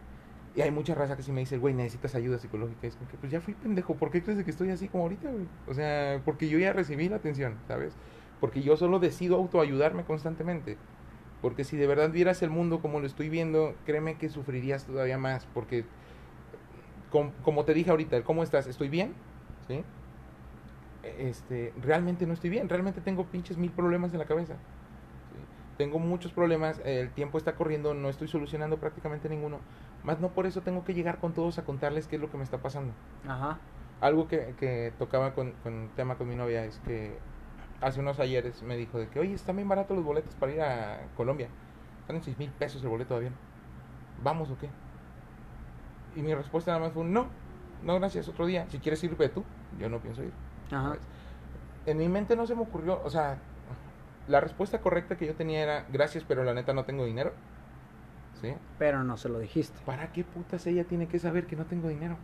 Y hay mucha raza que sí me dice, güey, necesitas ayuda psicológica. Es como que, pues ya fui pendejo. ¿Por qué crees que estoy así como ahorita, güey? O sea, porque yo ya recibí la atención, ¿sabes? Porque yo solo decido autoayudarme constantemente. Porque si de verdad vieras el mundo como lo estoy viendo, créeme que sufrirías todavía más. Porque, com- como te dije ahorita, ¿cómo estás? ¿Estoy bien? ¿Sí? Este, realmente no estoy bien. Realmente tengo pinches mil problemas en la cabeza. ¿sí? Tengo muchos problemas. El tiempo está corriendo. No estoy solucionando prácticamente ninguno. Más no por eso tengo que llegar con todos a contarles qué es lo que me está pasando. Ajá. Algo que, que tocaba con, con tema con mi novia es que hace unos ayeres me dijo de que, oye, están bien baratos los boletos para ir a Colombia. Están en 6 mil pesos el boleto de avión. ¿Vamos o qué? Y mi respuesta nada más fue, no, no gracias, otro día. Si quieres ir, ve tú. Yo no pienso ir. Ajá. ¿sabes? En mi mente no se me ocurrió, o sea, la respuesta correcta que yo tenía era, gracias, pero la neta no tengo dinero. ¿Sí? Pero no se lo dijiste. ¿Para qué putas ella tiene que saber que no tengo dinero?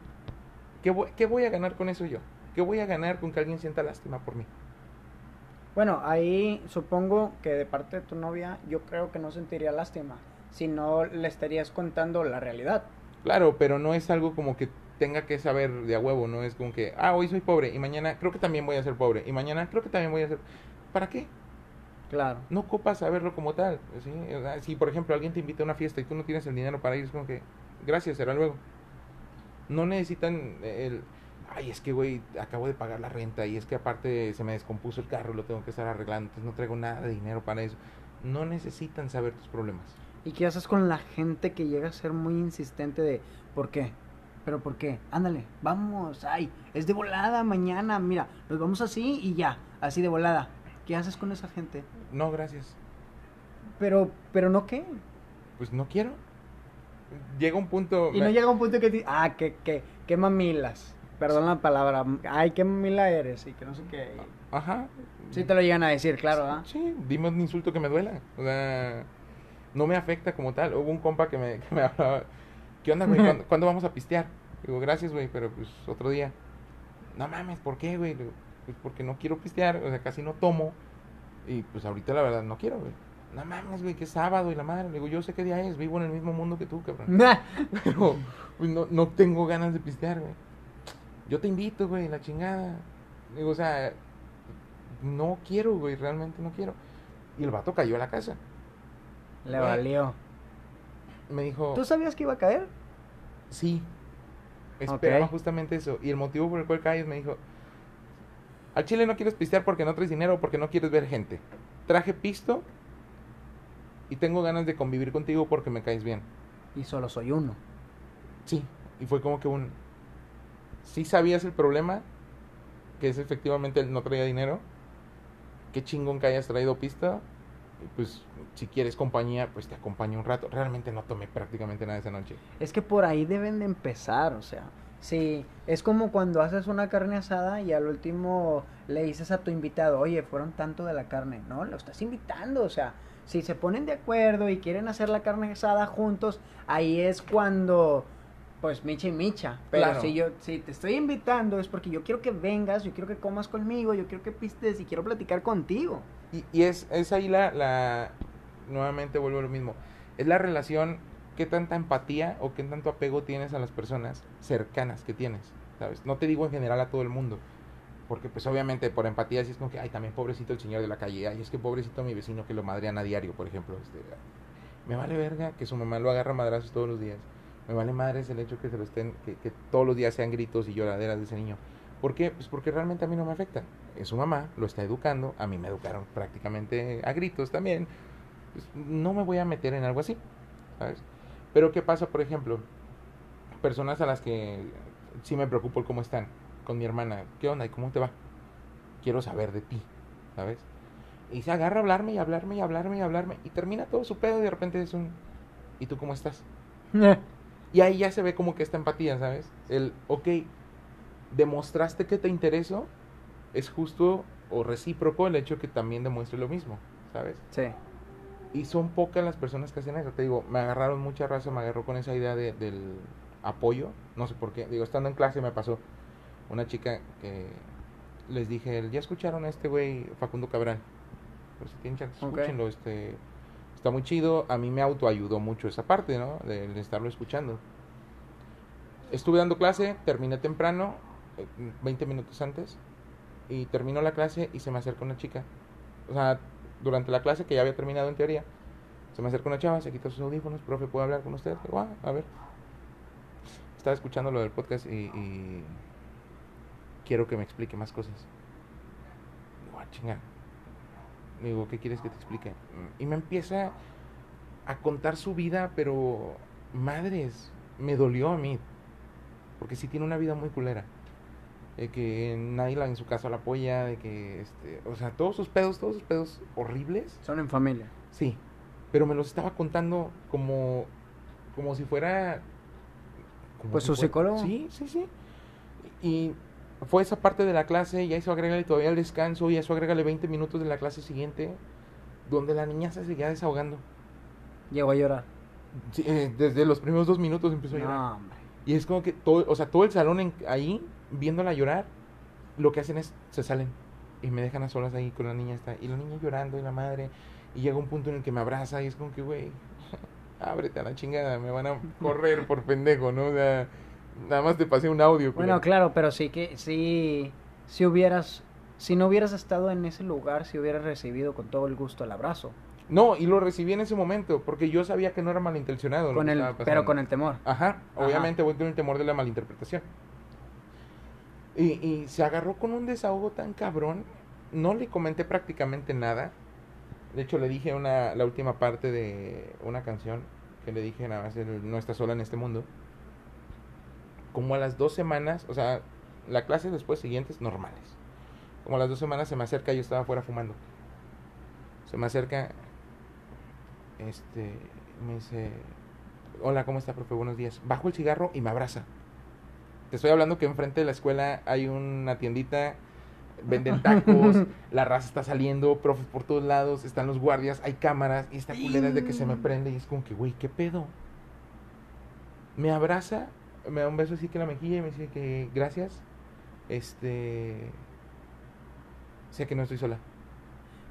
¿Qué voy, qué voy a ganar con eso yo? ¿Qué voy a ganar con que alguien sienta lástima por mí? Bueno, ahí supongo que de parte de tu novia yo creo que no sentiría lástima. Si no le estarías contando la realidad. Claro, pero no es algo como que tenga que saber de a huevo, no es como que, ah, hoy soy pobre y mañana creo que también voy a ser pobre y mañana creo que también voy a ser... ¿Para qué? Claro. No copas saberlo como tal. ¿sí? O sea, si, por ejemplo, alguien te invita a una fiesta y tú no tienes el dinero para ir, es como que, gracias, será luego. No necesitan el, ay, es que, güey, acabo de pagar la renta y es que aparte se me descompuso el carro, lo tengo que estar arreglando, entonces no traigo nada de dinero para eso. No necesitan saber tus problemas. ¿Y qué haces con la gente que llega a ser muy insistente de ¿por qué? ¿Pero por qué? Ándale, vamos, ay, es de volada mañana, mira, nos vamos así y ya, así de volada. ¿Qué haces con esa gente? No, gracias. Pero, pero no qué. Pues no quiero. Llega un punto... Y no llega un punto que te ah, que, que, qué mamilas. Perdón la palabra, ay, qué mamila eres y que no sé qué. Ajá. Sí te lo llegan a decir, claro, ¿ah? Sí, dime un insulto que me duela. O sea, no me afecta como tal. Hubo un compa que me, que me hablaba. ¿Qué onda, güey? ¿Cuándo, cuándo vamos a pistear? Digo, gracias, güey, pero pues otro día. No mames, ¿por qué, güey? Pues porque no quiero pistear, o sea, casi no tomo. Y pues ahorita la verdad no quiero, güey. No mames, güey, que es sábado y la madre. Le digo, yo sé qué día es, vivo en el mismo mundo que tú, cabrón. Pero pues, no, no tengo ganas de pistear, güey. Yo te invito, güey, la chingada. Digo, o sea, no quiero, güey, realmente no quiero. Y el vato cayó a la casa. Le Güey. valió. Me dijo, ¿Tú sabías que iba a caer? sí. Esperaba justamente eso. Y el motivo por el cual cayó me dijo, al chile no quieres pistear porque no traes dinero porque no quieres ver gente. Traje pisto y tengo ganas de convivir contigo porque me caes bien. Y solo soy uno. Sí, y fue como que un... Sí sabías el problema, que es efectivamente el no traía dinero. Qué chingón que hayas traído pista. Pues si quieres compañía, pues te acompaño un rato. Realmente no tomé prácticamente nada esa noche. Es que por ahí deben de empezar, o sea. Sí, es como cuando haces una carne asada y al último le dices a tu invitado, oye, fueron tanto de la carne. No, lo estás invitando, o sea, si se ponen de acuerdo y quieren hacer la carne asada juntos, ahí es cuando, pues, micha y micha. Pero Claro. si yo, si te estoy invitando es porque yo quiero que vengas, yo quiero que comas conmigo, yo quiero que pistes y quiero platicar contigo. Y, y es, es ahí la, la... Nuevamente vuelvo a lo mismo. Es la relación, qué tanta empatía o qué tanto apego tienes a las personas cercanas que tienes, ¿sabes? No te digo en general a todo el mundo. Porque pues obviamente por empatía sí es como que, ay, también pobrecito el señor de la calle, ay, es que pobrecito mi vecino que lo madrean a diario, por ejemplo. Este, me vale verga que su mamá lo agarra madrazos todos los días. Me vale madres el hecho que se lo estén, que, que todos los días sean gritos y lloraderas de ese niño. ¿Por qué? Pues porque realmente a mí no me afecta. Es su mamá, lo está educando, a mí me educaron prácticamente a gritos también. Pues no me voy a meter en algo así, ¿sabes? Pero ¿qué pasa, por ejemplo? Personas a las que sí me preocupo el cómo están. Con mi hermana, ¿qué onda? ¿Y cómo te va? Quiero saber de ti, ¿sabes? Y se agarra a hablarme y hablarme y hablarme y hablarme. Y termina todo su pedo y de repente es un... ¿Y tú cómo estás? Y ahí ya se ve como que esta empatía, ¿sabes? El, ok, demostraste que te intereso, es justo o recíproco el hecho que también demuestre lo mismo, ¿sabes? Sí. Y son pocas las personas que hacen eso. Te digo, me agarraron mucha raza, me agarró con esa idea de, del apoyo. No sé por qué. Digo, estando en clase me pasó una chica que les dije, ya escucharon a este güey Facundo Cabral. Pues si tienen chance, escúchenlo. Este, está muy chido. A mí me autoayudó mucho esa parte, ¿no? De, de estarlo escuchando. Estuve dando clase, terminé temprano, 20 minutos antes. Y terminó la clase y se me acerca una chica. O sea, durante la clase que ya había terminado en teoría, se me acerca una chava, se quita sus audífonos, profe, ¿puedo hablar con usted? Digo, "Ah, a ver. Estaba escuchando lo del podcast y, quiero que me explique más cosas. Digo, ah, chinga. Digo, ¿qué quieres que te explique? Y me empieza a contar su vida, pero madres, me dolió a mí. Porque sí tiene una vida muy culera. De que nadie en su casa la apoya, de que, este, o sea, todos sus pedos, todos sus pedos horribles. Son en familia. Sí, pero me los estaba contando como, como si fuera... como Pues si su fuera- psicólogo. Sí, sí, sí. Y fue esa parte de la clase, y a eso agrégale todavía el descanso, y a eso agrégale 20 minutos de la clase siguiente, donde la niña se seguía desahogando. Llegó a llorar. Sí, eh, desde los primeros dos minutos empezó a llorar. No, hombre. Y es como que todo, o sea, todo el salón en- ahí, viéndola llorar, lo que hacen es, se salen y me dejan a solas ahí con la niña esta. Y la niña llorando y la madre. Y llega un punto en el que me abraza y es como que, güey, ábrete a la chingada, me van a correr por pendejo, ¿no? O sea, nada más te pasé un audio. Bueno, claro, pero sí que sí, si hubieras, si no hubieras estado en ese lugar, si hubieras recibido con todo el gusto el abrazo, No, y lo recibí en ese momento, porque yo sabía que no era malintencionado. lo con que el, estaba pero con el temor. Ajá, Ajá. obviamente voy con el temor de la malinterpretación. Y, y se agarró con un desahogo tan cabrón. No le comenté prácticamente nada. De hecho, le dije una, la última parte de una canción que le dije nada más, no está sola en este mundo. Como a las dos semanas, o sea, la clase después siguientes normales. Como a las dos semanas se me acerca, yo estaba afuera fumando. Se me acerca, este, me dice, hola, ¿cómo está, profe? Buenos días. Bajo el cigarro y me abraza. Te estoy hablando que enfrente de la escuela hay una tiendita, venden tacos, la raza está saliendo, profes por todos lados, están los guardias, hay cámaras, y esta culera es de que se me prende y es como que, güey, ¿qué pedo? Me abraza, me da un beso así que la mejilla y me dice que gracias, este, sé que no estoy sola.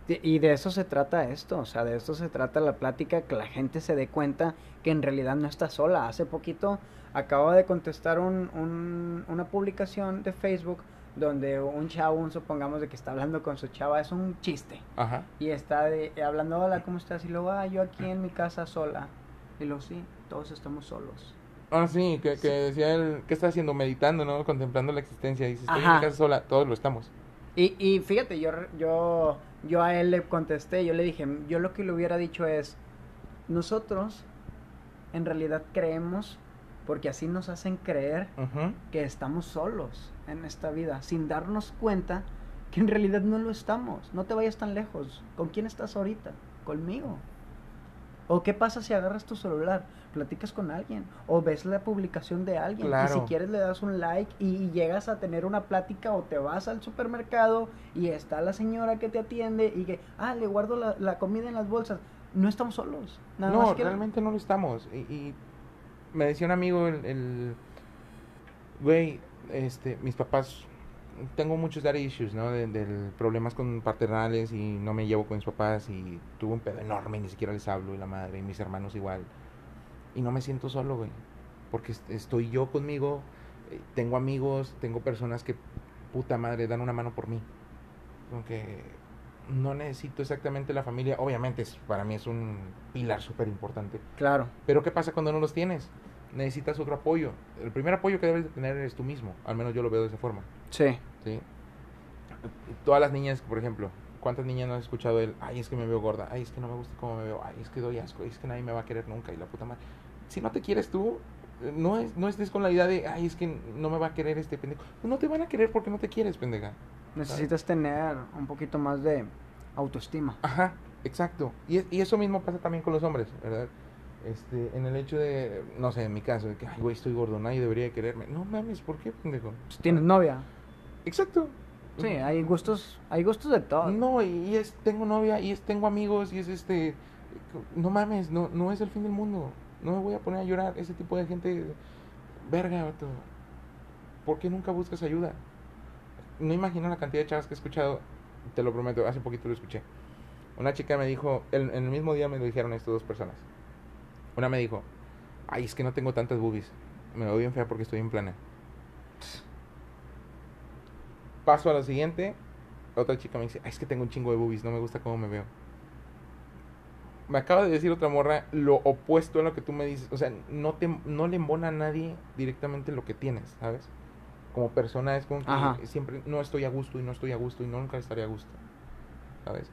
Y- de eso se trata esto, o sea, de esto se trata la plática, que la gente se dé cuenta que en realidad no está sola. Hace poquito acaba de contestar un, un- una publicación de Facebook donde un chavo, un supongamos de que está hablando con su chava, es un chiste. Ajá. Y está de, hablando, hola, ¿cómo estás? Y luego, ah, yo aquí en mi casa sola. Y luego, sí, todos estamos solos. Ah, sí, que, que decía él, ¿qué está haciendo? Meditando, ¿no? Contemplando la existencia. Dice, estoy en Ajá. mi casa sola, todos lo estamos. Y, y fíjate, yo, yo, yo a él le contesté, yo le dije, yo lo que le hubiera dicho es, nosotros en realidad creemos, porque así nos hacen creer que estamos solos en esta vida, sin darnos cuenta que en realidad no lo estamos. No te vayas tan lejos. ¿Con quién estás ahorita? Conmigo. ¿O qué pasa si agarras tu celular, platicas con alguien, o ves la publicación de alguien, y si quieres le das un like y, llegas a tener una plática o te vas al supermercado y está la señora que te atiende y que, ah, le guardo la, la comida en las bolsas. No estamos solos. Nada no, más que realmente no lo estamos. Y, y me decía un amigo, el, el- güey, este, mis papás, tengo muchos daddy issues, ¿no? De, del problemas con paternales y no me llevo con mis papás y tuve un pedo enorme y ni siquiera les hablo y la madre y mis hermanos igual. Y no me siento solo, güey. Porque est- estoy yo conmigo, eh, tengo amigos, tengo personas que, puta madre, dan una mano por mí. Aunque no necesito exactamente la familia. Obviamente, es, para mí es un pilar súper importante. Claro. Pero ¿qué pasa cuando no los tienes? Necesitas otro apoyo. El primer apoyo que debes de tener eres tú mismo. Al menos yo lo veo de esa forma. Sí. ¿sí? Todas las niñas, por ejemplo, ¿cuántas niñas no has escuchado el, ay, es que me veo gorda, ay, es que no me gusta cómo me veo, ay, es que doy asco, es que nadie me va a querer nunca y la puta madre? si no te quieres tú, no, es, no estés con la idea de, ay, es que no me va a querer este pendejo. No te van a querer porque no te quieres, pendeja. Necesitas tener un poquito más de autoestima. Ajá, exacto. Y, y eso mismo pasa también con los hombres, ¿verdad? Este, en el hecho de, no sé, en mi caso, de que, ay, güey, estoy gordo, nadie debería quererme. No mames, ¿por qué, pendejo? Pues tienes novia. Exacto. Sí, hay gustos, hay gustos de todo. No, y es, tengo novia, y es, tengo amigos, y es este, no mames, no, no es el fin del mundo. No me voy a poner a llorar. Ese tipo de gente, verga, vato. ¿Por qué nunca buscas ayuda? No imagino la cantidad de chavas que he escuchado, te lo prometo, hace poquito lo escuché. Una chica me dijo, en, en el mismo día me lo dijeron estas dos personas. Una me dijo, ay, es que no tengo tantas boobies. Me veo bien fea porque estoy en plana. Paso a lo siguiente. Otra chica me dice, ay, es que tengo un chingo de boobies, no me gusta cómo me veo. Me acaba de decir otra morra lo opuesto a lo que tú me dices. O sea, no, te, no le embona a nadie directamente lo que tienes, ¿sabes? Como persona es como que Ajá. siempre no estoy a gusto y no estoy a gusto y nunca estaré a gusto, ¿sabes?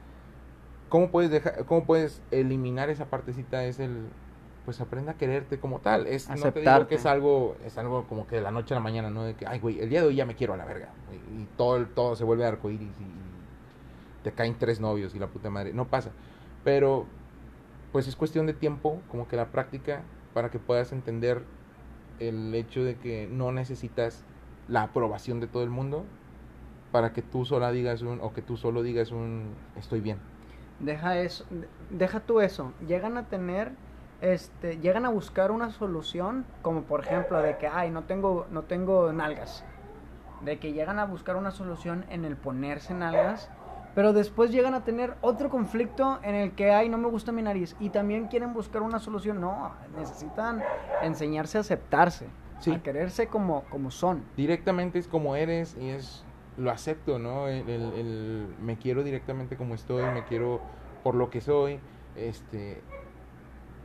¿Cómo puedes, dejar, ¿Cómo puedes eliminar esa partecita? Es el, pues aprende a quererte como tal. Es, no te digo que es algo, es algo como que de la noche a la mañana, ¿no? De que, ay, güey, el día de hoy ya me quiero a la verga. Y, y todo, el- todo se vuelve arcoíris y, y te caen tres novios y la puta madre. No pasa. Pero, pues es cuestión de tiempo, como que la práctica, para que puedas entender el hecho de que no necesitas la aprobación de todo el mundo para que tú sola digas un, o que tú solo digas un, estoy bien. Deja eso, de- deja tú eso. Llegan a tener, este, llegan a buscar una solución, como por ejemplo de que, ay, no tengo, no tengo nalgas. De que llegan a buscar una solución en el ponerse nalgas, pero después llegan a tener otro conflicto en el que, ay, no me gusta mi nariz. Y también quieren buscar una solución. No, necesitan enseñarse a aceptarse, Sí. a quererse como, como son. directamente es como eres y es lo acepto, ¿no? El, el- el- me quiero directamente como estoy, me quiero por lo que soy, este,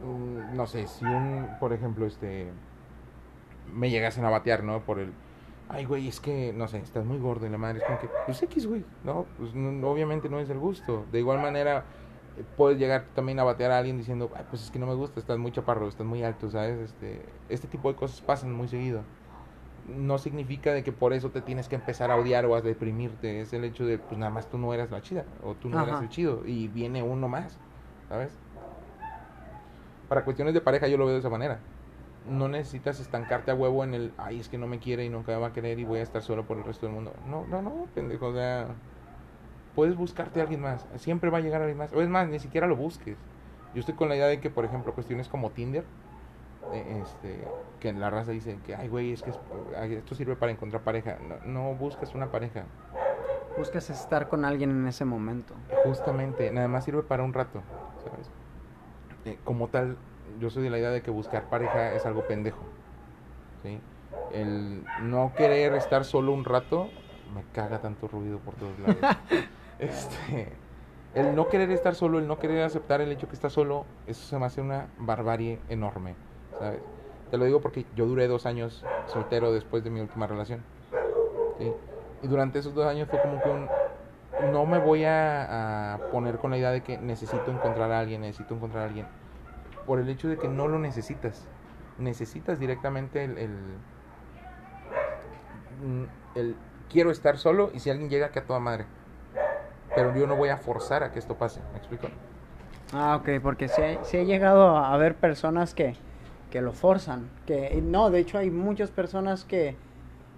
no sé, si un, por ejemplo, este, me llegasen a batear, ¿no? Por el, ay, güey, es que, no sé, estás muy gordo y la madre es como que, pues X, güey, ¿no? Pues no- obviamente no es el gusto. De igual manera, eh, puedes llegar también a batear a alguien diciendo, ay, pues es que no me gusta, estás muy chaparro, estás muy alto, ¿sabes? Este, este tipo de cosas pasan muy seguido no significa de que por eso te tienes que empezar a odiar o a deprimirte. Es el hecho de, pues nada más tú no eras la chida o tú no eras el chido y viene uno más, ¿sabes? Para cuestiones de pareja yo lo veo de esa manera. No necesitas estancarte a huevo en el, ay, es que no me quiere y nunca me va a querer y voy a estar solo por el resto del mundo. No, no, no, pendejo, o sea, puedes buscarte a alguien más. Siempre va a llegar alguien más. O es más, ni siquiera lo busques. Yo estoy con la idea de que, por ejemplo, cuestiones como Tinder, eh, este, que en la raza dice que, ay, güey, es que es- esto sirve para encontrar pareja. No, no buscas una pareja. Buscas estar con alguien en ese momento. Justamente, nada más sirve para un rato, ¿sabes? Eh, como tal, yo soy de la idea de que buscar pareja es algo pendejo. ¿sí? El no querer estar solo un rato, me caga tanto ruido por todos lados. este, el no querer estar solo, el no querer aceptar el hecho que estás solo, eso se me hace una barbarie enorme, ¿sabes? Te lo digo porque yo duré dos años soltero después de mi última relación. ¿sí? Y durante esos dos años fue como que un, no me voy a, poner con la idea de que necesito encontrar a alguien, necesito encontrar a alguien. Por el hecho de que no lo necesitas. Necesitas directamente el, el, mm, el quiero estar solo y si alguien llega que a toda madre. Pero yo no voy a forzar a que esto pase, ¿me explico? Ah, ok, porque sí, he- he llegado a ver personas que, que lo forzan. Que, no, de hecho hay muchas personas que,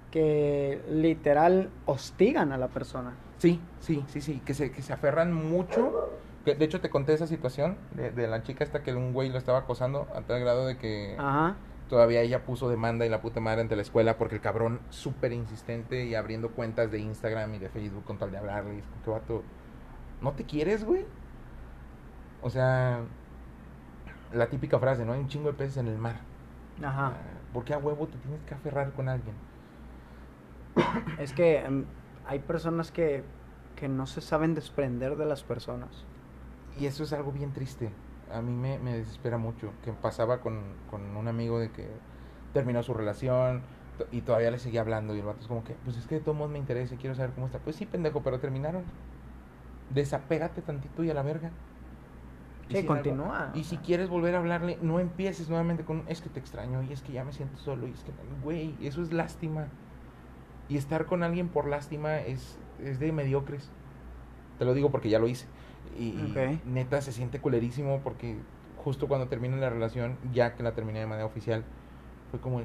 que literal hostigan a la persona. Sí, sí, sí, sí, que se, que se aferran mucho. Que, de hecho, te conté esa situación de, de la chica esta que un güey lo estaba acosando a tal grado de que Ajá. todavía ella puso demanda y la puta madre ante la escuela porque el cabrón súper insistente y abriendo cuentas de Instagram y de Facebook con tal de hablarle. Y es como que vato, ¿no te quieres, güey? O sea, la típica frase, ¿no? Hay un chingo de peces en el mar. Ajá. Ah, ¿Por qué a huevo te tienes que aferrar con alguien? Es que em, hay personas que, que no se saben desprender de las personas. Y eso es algo bien triste. A mí me, me desespera mucho. Que pasaba con, con un amigo de que terminó su relación y todavía le seguía hablando. Y el vato es como que, pues es que de todos modos me interesa y quiero saber cómo está. Pues sí, pendejo, pero terminaron. Desapégate tantito y a la verga. Sí, algo. continúa. Y si quieres volver a hablarle, no empieces nuevamente con, es que te extraño, y es que ya me siento solo, y es que, güey, eso es lástima. Y estar con alguien por lástima es, es de mediocres. Te lo digo porque ya lo hice. Y, neta se siente culerísimo porque justo cuando termine la relación, ya que la terminé de manera oficial, fue como,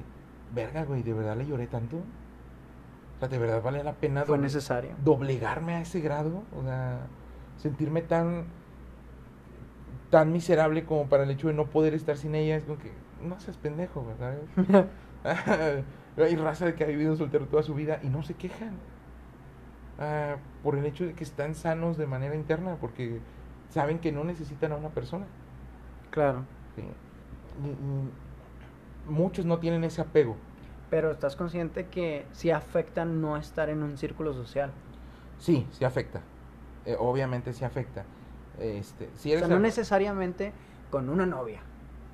verga, güey, ¿de verdad le lloré tanto? O sea, ¿de verdad vale la pena Fue doble- necesario. doblegarme a ese grado? O sea, sentirme tan tan miserable como para el hecho de no poder estar sin ella, es como que no seas pendejo, ¿verdad? Hay raza que ha vivido soltero toda su vida y no se quejan. Ah, por el hecho de que están sanos de manera interna, porque saben que no necesitan a una persona. claro. ¿sí? Y- y muchos no tienen ese apego. Pero estás consciente que sí afecta no estar en un círculo social. Sí, sí afecta. Eh, obviamente sí afecta. Este, si O eres sea, no necesariamente con una novia.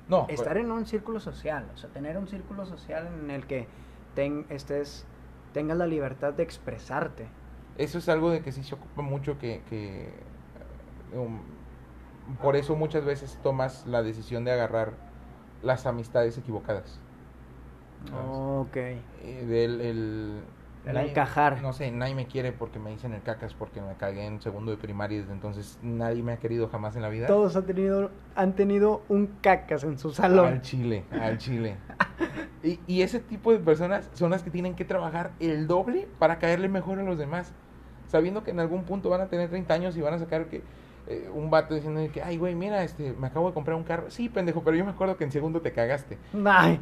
no, Estar en un círculo social. O sea, tener un círculo social en el que ten- estés, tengas la libertad de expresarte. Eso es algo de que sí se ocupa mucho que, que, um, por eso muchas veces tomas la decisión de agarrar las amistades equivocadas. ¿sabes? Ok. Eh, del el, Nadie- encajar. No sé, nadie me quiere porque me dicen el cacas porque me cagué en segundo de primaria y desde entonces nadie me ha querido jamás en la vida. Todos han tenido, han tenido un cacas en su Al salón. chile, al chile. Y, y ese tipo de personas son las que tienen que trabajar el doble para caerle mejor a los demás. Sabiendo que en algún punto van a tener 30 años y van a sacar que eh, un vato diciendo que, ay, güey, mira, este, me acabo de comprar un carro. Sí, pendejo, pero yo me acuerdo que en segundo te cagaste. Ay,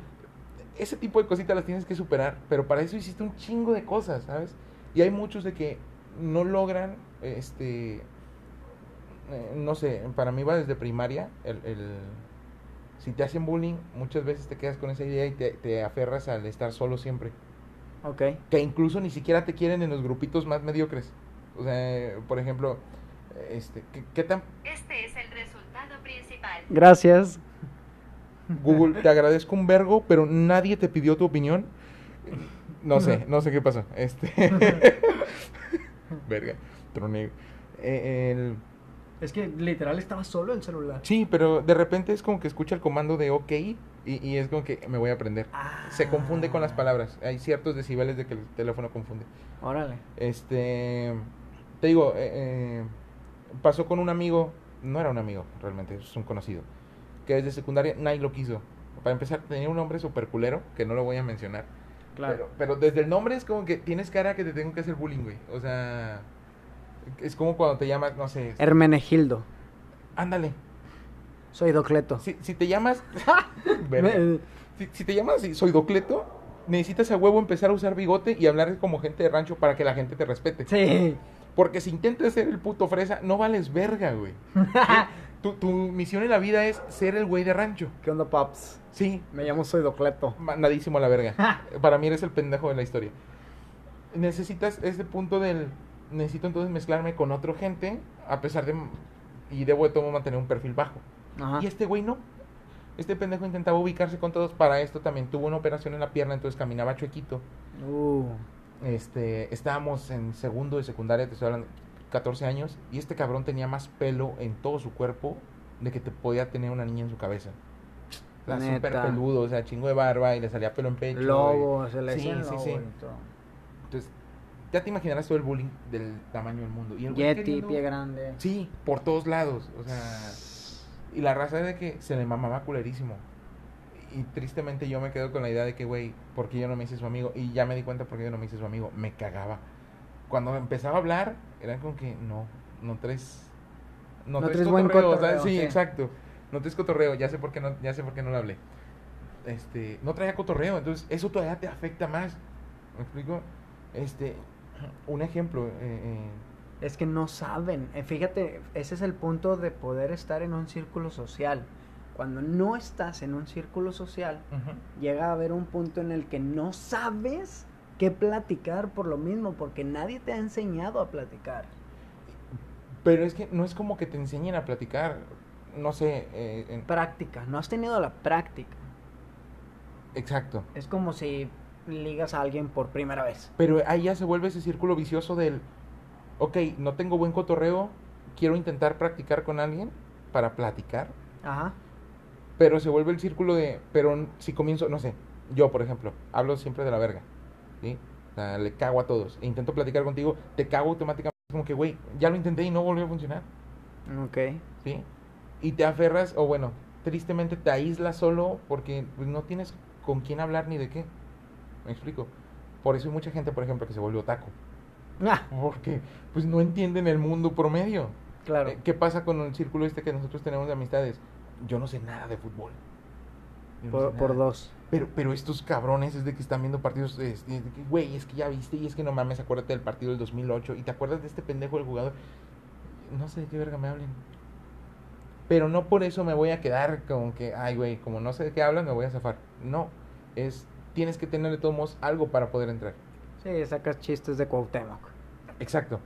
Ese tipo de cositas las tienes que superar, pero para eso hiciste un chingo de cosas, ¿sabes? Y hay muchos de que no logran, este, eh, no sé, para mí va desde primaria, el, el- si te hacen bullying, muchas veces te quedas con esa idea y te, te aferras al estar solo siempre. ok. Que incluso ni siquiera te quieren en los grupitos más mediocres. O sea, por ejemplo, este, ¿qué, qué tan... Este es el resultado principal. Gracias. Google, te agradezco un vergo, pero nadie te pidió tu opinión. No sé, no sé qué pasó. Este. Verga, troné. Eh, el- Es que literal estaba solo el celular. Sí, pero de repente es como que escucha el comando de OK y, y es como que me voy a aprender. Se confunde con las palabras. Hay ciertos decibeles de que el teléfono confunde. Órale. Este. Te digo, eh, eh, pasó con un amigo. No era un amigo, realmente, es un conocido. Que desde secundaria nadie lo quiso. Para empezar, tenía un nombre super culero, que no lo voy a mencionar. Claro. Pero, pero desde el nombre es como que tienes cara que te tengo que hacer bullying, güey. O sea, es como cuando te llamas, no sé. Hermenegildo. Ándale. Soy Docleto. Si, si te llamas. Si, si te llamas soy Docleto, necesitas a huevo empezar a usar bigote y hablar como gente de rancho para que la gente te respete. Sí. Porque si intentas ser el puto fresa, no vales verga, güey. tu, tu misión en la vida es ser el güey de rancho. ¿Qué onda, paps? Sí, Me llamo Soy Docleto. mandadísimo a la verga. Para mí eres el pendejo de la historia. Necesitas ese punto del... Necesito entonces mezclarme con otra gente, a pesar de... Y debo de todo mantener un perfil bajo. Ajá. Y este güey no. Este pendejo intentaba ubicarse con todos. Para esto también tuvo una operación en la pierna, entonces caminaba chuequito. Uh. Este, estábamos en segundo de secundaria, te estoy hablando, 14 años, y este cabrón tenía más pelo en todo su cuerpo de que te podía tener una niña en su cabeza. O sea, Neta. súper peludo, o sea, chingo de barba y le salía pelo en pecho. Lobo, y- se le Sí, sí, sí. Entonces, ya te imaginarás todo el bullying del tamaño del mundo. Y el Yeti, queriendo- pie grande. Sí, por todos lados, o sea... Y la raza de que se le mamaba culerísimo. Y tristemente yo me quedo con la idea de que, güey, ¿por qué yo no me hice su amigo? Y ya me di cuenta por qué yo no me hice su amigo. Me cagaba. Cuando empezaba a hablar, era como que, no, no traes... No traes buen cotorreo, cotorreo. Sí, sí. exacto. No traes cotorreo, ya sé por qué no, ya sé por qué no le hablé. Este, no traía cotorreo, entonces eso todavía te afecta más. ¿Me explico? Este, un ejemplo, eh, eh, Es que no saben. Eh, Fíjate, ese es el punto de poder estar en un círculo social. Cuando no estás en un círculo social, ujú. llega a haber un punto en el que no sabes qué platicar por lo mismo, porque nadie te ha enseñado a platicar. Pero es que no es como que te enseñen a platicar. No sé, eh, en- Práctica, no has tenido la práctica. exacto. Es como si ligas a alguien por primera vez. Pero ahí ya se vuelve ese círculo vicioso del, ok, no tengo buen cotorreo, quiero intentar practicar con alguien para platicar, Ajá. pero se vuelve el círculo de, pero si comienzo, no sé, yo por ejemplo, hablo siempre de la verga, ¿sí? O sea, le cago a todos, e intento platicar contigo, te cago automáticamente, como que, güey, ya lo intenté y no volvió a funcionar, Ok. ¿sí? Y te aferras, o bueno, tristemente te aíslas solo porque pues, no tienes con quién hablar ni de qué, me explico. Por eso hay mucha gente, por ejemplo, que se vuelve otaku. Ah, Porque pues no entienden el mundo promedio. claro. Eh, ¿Qué pasa con el círculo este que nosotros tenemos de amistades? Yo no sé nada de fútbol. No por, dos. Pero, pero estos cabrones es de que están viendo partidos, este, de que, güey, es que ya viste y es que no mames, acuérdate del partido del 2008 y te acuerdas de este pendejo del jugador. No sé de qué verga me hablen. Pero no por eso me voy a quedar con que, ay, güey, como no sé de qué hablan, me voy a zafar. No, es, tienes que tener de todos modos algo para poder entrar. Sí, sacas chistes de Cuauhtémoc. Exacto.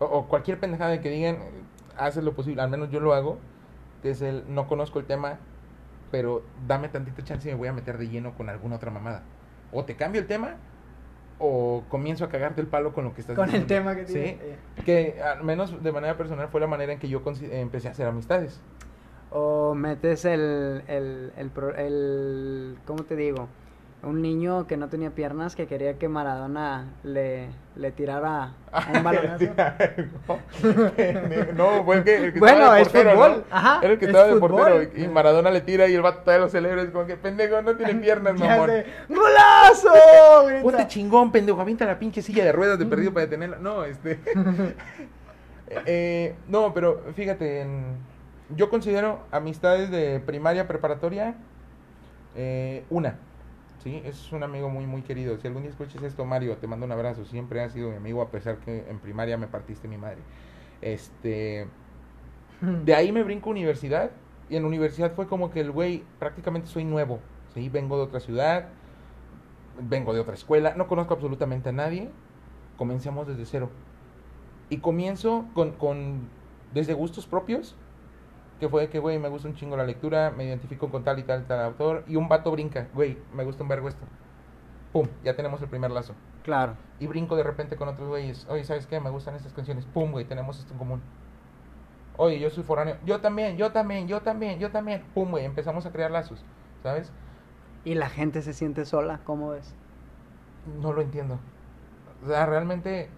O, o cualquier pendejada de que digan, eh, haces lo posible, al menos yo lo hago, que es el, no conozco el tema, pero dame tantita chance y me voy a meter de lleno con alguna otra mamada. O te cambio el tema, o comienzo a cagarte el palo con lo que estás Con el diciendo. tema que Sí, tiene. eh. que al menos de manera personal fue la manera en que yo empecé a hacer amistades. O metes el, el, el, pro- el, ¿cómo te digo? Un niño que no tenía piernas que quería que Maradona le, le tirara un balonazo. no, fue el que, el que Bueno, estaba de es portero, fútbol, ¿no? ajá, Era el que es estaba de fútbol. portero y, Maradona le tira y el vato todavía lo celebra. Es como que pendejo, no tiene piernas, mamón. ¡Golazo! Ponte chingón, pendejo, avienta la pinche silla de ruedas de perdido para detenerla. No, este. Eh, no, pero fíjate, en- yo considero amistades de primaria, preparatoria, eh, una. Sí, es un amigo muy, muy querido. Si algún día escuchas esto, Mario, te mando un abrazo. Siempre has sido mi amigo, a pesar que en primaria me partiste mi madre. Este. De ahí me brinco a universidad. Y en universidad fue como que el güey, prácticamente soy nuevo. ¿sí? Vengo de otra ciudad, vengo de otra escuela, no conozco absolutamente a nadie. Comencemos desde cero. Y comienzo con, con desde gustos propios, que fue que, güey, me gusta un chingo la lectura, me identifico con tal y tal, tal autor, y un vato brinca, güey, me gusta un vergo esto. Pum, ya tenemos el primer lazo. Claro. Y brinco de repente con otros güeyes, oye, ¿sabes qué? Me gustan estas canciones. Pum, güey, tenemos esto en común. Oye, yo soy foráneo. Yo también, yo también, yo también, yo también. Pum, güey, empezamos a crear lazos, ¿sabes? Y la gente se siente sola, ¿cómo ves? No lo entiendo. O sea, realmente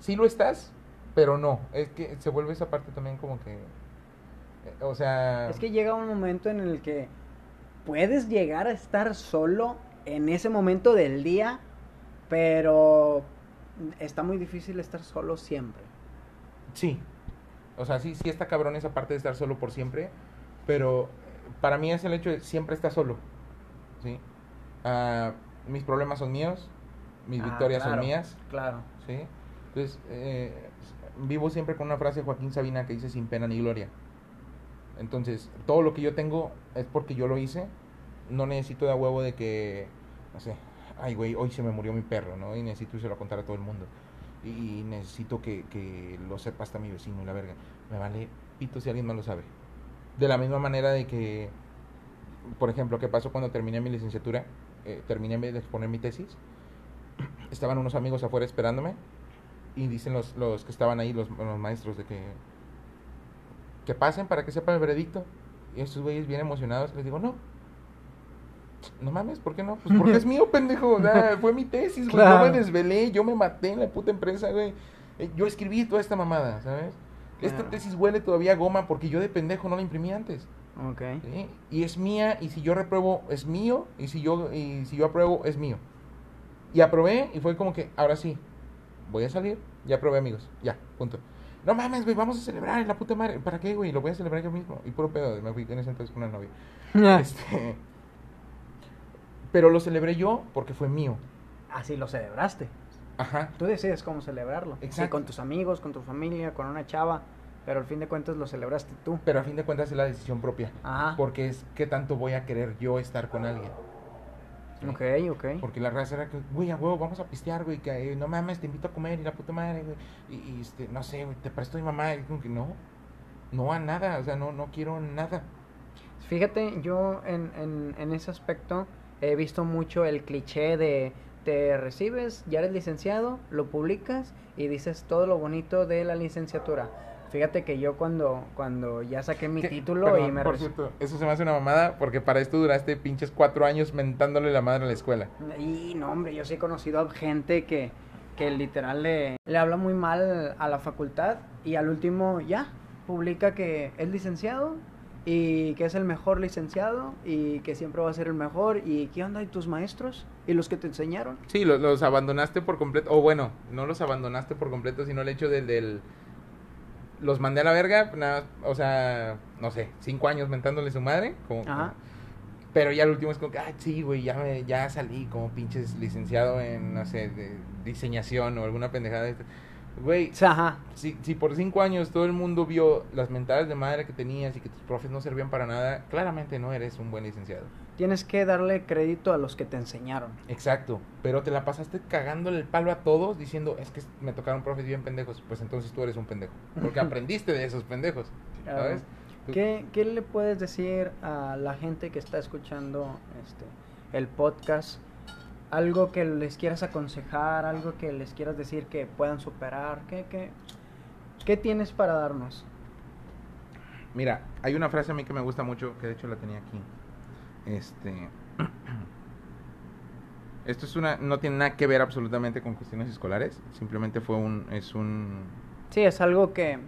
sí lo estás, pero no. Es que se vuelve esa parte también como que... eh, O sea... Es que llega un momento en el que puedes llegar a estar solo en ese momento del día, pero está muy difícil estar solo siempre. Sí. O sea, sí, sí está cabrón esa parte de estar solo por siempre, pero para mí es el hecho de siempre estar solo. ¿Sí? Ah, mis problemas son míos, mis Ah, victorias claro, son mías. Claro. ¿sí? Entonces, eh, vivo siempre con una frase de Joaquín Sabina que dice sin pena ni gloria. Entonces, todo lo que yo tengo es porque yo lo hice. No necesito de a huevo de que, no sé, ay, güey, hoy se me murió mi perro, ¿no? Y necesito se lo contar a todo el mundo. Y necesito que, que lo sepa hasta mi vecino y la verga. Me vale pito si alguien más lo sabe. De la misma manera de que, por ejemplo, ¿qué pasó cuando terminé mi licenciatura? Eh, terminé de exponer mi tesis. Estaban unos amigos afuera esperándome y dicen los, los que estaban ahí, los, los maestros, de que que pasen para que sepan el veredicto. Y estos güeyes bien emocionados, les digo, no. No mames, ¿por qué no? Pues porque es mío, pendejo. O sea, fue mi tesis, güey. Claro. Yo me desvelé, yo me maté en la puta empresa, güey. Eh, Yo escribí toda esta mamada, ¿sabes? Esta Claro. tesis huele todavía a goma porque yo de pendejo no la imprimí antes. Ok. ¿sí? Y es mía, y si yo repruebo, es mío, y si yo, y si yo apruebo, es mío. Y aprobé, y fue como que, ahora sí, voy a salir, ya aprobé, amigos, ya, punto. No mames, güey, vamos a celebrar, la puta madre, ¿para qué, güey? Lo voy a celebrar yo mismo. Y puro pedo, me fui en ese entonces con una novia. Este, pero lo celebré yo porque fue mío. Así lo celebraste. Ajá. Tú decides cómo celebrarlo. Sí, Exacto. con tus amigos, con tu familia, con una chava, pero al fin de cuentas lo celebraste tú. Pero a fin de cuentas es la decisión propia. Ajá. Porque es qué tanto voy a querer yo estar con alguien. ¿Sí? Ok, ok. Porque la raza era que, güey, a huevo, vamos a pistear, güey, que eh, no mames, te invito a comer y la puta madre, güey. Y, y, este, no sé, güey, te presto mi mamá. Y como que no, no a nada, o sea, no, no quiero nada. Fíjate, yo en, en, en ese aspecto he visto mucho el cliché de te recibes, ya eres licenciado, lo publicas y dices todo lo bonito de la licenciatura. Fíjate que yo cuando, cuando ya saqué mi ¿Qué? título Perdón, y me... Por cierto, eso se me hace una mamada porque para esto duraste pinches cuatro años mentándole la madre a la escuela. Y no, hombre, yo sí he conocido a gente que, que literal le, le habla muy mal a la facultad y al último ya publica que es licenciado y que es el mejor licenciado y que siempre va a ser el mejor y qué onda y tus maestros y los que te enseñaron. Sí, los, los abandonaste por completo. O bueno, no los abandonaste por completo, sino el hecho del... del los mandé a la verga, nada, o sea, no sé, cinco años mentándole su madre. Como, Ajá. Pero ya el último es como que, ah, sí, güey, ya, me- ya salí como pinches licenciado en, no sé, de diseñación o alguna pendejada. Güey, ajá. si, si por cinco años todo el mundo vio las mentadas de madre que tenías y que tus profes no servían para nada, claramente no eres un buen licenciado. Tienes que darle crédito a los que te enseñaron. Exacto, pero te la pasaste cagándole el palo a todos diciendo, es que me tocaron profes bien pendejos, pues entonces tú eres un pendejo, porque aprendiste de esos pendejos, ¿sabes? ¿Qué, ¿Qué le puedes decir a la gente que está escuchando este el podcast? Algo que les quieras aconsejar, algo que les quieras decir que puedan superar. ¿Qué, qué, qué tienes para darnos? Mira, hay una frase a mí que me gusta mucho, que de hecho la tenía aquí. Este. Esto es una. No tiene nada que ver absolutamente con cuestiones escolares. Simplemente fue un. Es un. Sí, es algo que,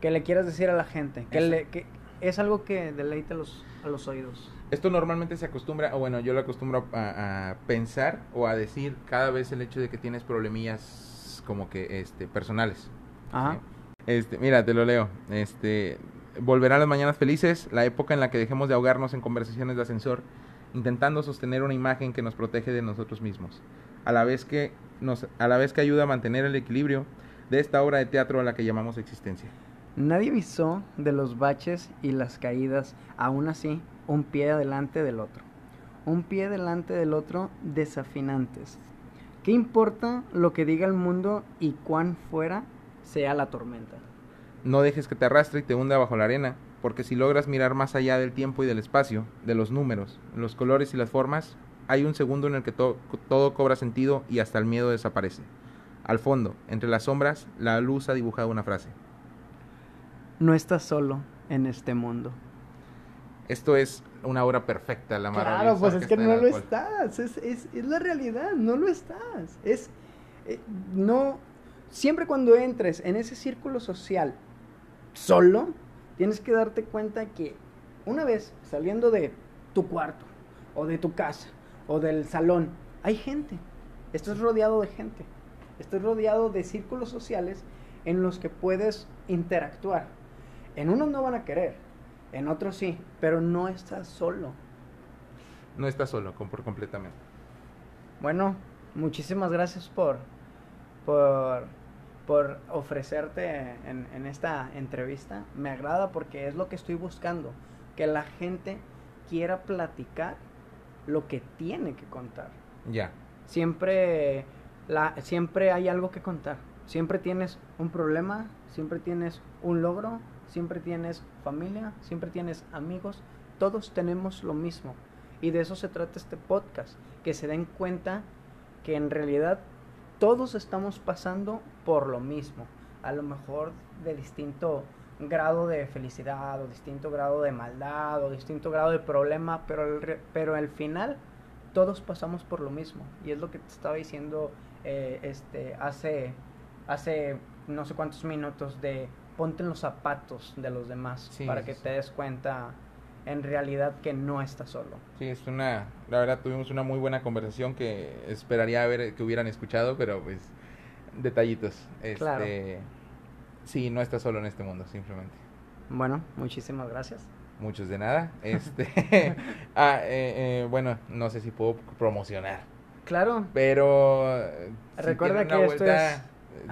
que le quieras decir a la gente. Que, le, que es algo que deleite a los, a los oídos. Esto normalmente se acostumbra, o bueno, yo lo acostumbro a, a pensar o a decir cada vez el hecho de que tienes problemillas como que este personales. Ajá. ¿sí? Este, mira, te lo leo. Este, volverán las mañanas felices, la época en la que dejemos de ahogarnos en conversaciones de ascensor, intentando sostener una imagen que nos protege de nosotros mismos, a la vez que nos, a la vez que ayuda a mantener el equilibrio de esta obra de teatro a la que llamamos existencia. Nadie avisó de los baches y las caídas, aún así, un pie adelante del otro. Un pie delante del otro desafinantes. ¿Qué importa lo que diga el mundo y cuán fuera sea la tormenta? No dejes que te arrastre y te hunda bajo la arena, porque si logras mirar más allá del tiempo y del espacio, de los números, los colores y las formas, hay un segundo en el que to- todo cobra sentido y hasta el miedo desaparece. Al fondo, entre las sombras, la luz ha dibujado una frase. No estás solo en este mundo. Esto es una obra perfecta, la Claro, maravillosa pues es que no lo alcohol. estás, es, es, es la realidad, no lo estás. Es, eh, no, siempre cuando entres en ese círculo social solo, tienes que darte cuenta que una vez saliendo de tu cuarto, o de tu casa, o del salón, hay gente, estás rodeado de gente, estás rodeado de círculos sociales en los que puedes interactuar. En unos no van a querer, en otros sí, pero no estás solo. No estás solo, por completamente. Bueno, muchísimas gracias por, por, por ofrecerte en, en esta entrevista. Me agrada porque es lo que estoy buscando, que la gente quiera platicar lo que tiene que contar. Ya. Siempre, la, siempre hay algo que contar. Siempre tienes un problema, siempre tienes un logro, siempre tienes familia, siempre tienes amigos. Todos tenemos lo mismo. Y de eso se trata este podcast. Que se den cuenta que en realidad todos estamos pasando por lo mismo. A lo mejor de distinto grado de felicidad o distinto grado de maldad o distinto grado de problema, pero re- pero al final todos pasamos por lo mismo. Y es lo que te estaba diciendo eh, este, hace, hace no sé cuántos minutos de ponte en los zapatos de los demás Sí, para que te des cuenta en realidad que no estás solo. Sí, es una, la verdad tuvimos una muy buena conversación que esperaría ver que hubieran escuchado, pero pues detallitos. Este, Claro. Sí, no estás solo en este mundo, simplemente. Bueno, muchísimas gracias. Muchos de nada. Este, ah, eh, eh, bueno, no sé si puedo promocionar, Claro, pero si Recuerda que esto es-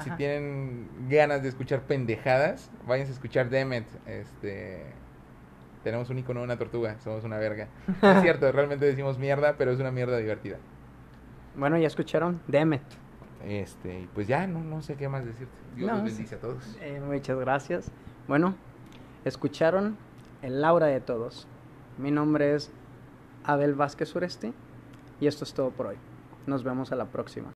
si tienen ganas de escuchar pendejadas, váyanse a escuchar Demet. Este, tenemos un icono de una tortuga, somos una verga. Es cierto, realmente decimos mierda, pero es una mierda divertida. bueno, ya escucharon, Demet. Este, y pues ya, no, no sé qué más decirte. Dios No, los bendice a todos. Eh, muchas gracias. Bueno, escucharon el Laura de todos. Mi nombre es Abel Vázquez Sureste y esto es todo por hoy. Nos vemos a la próxima.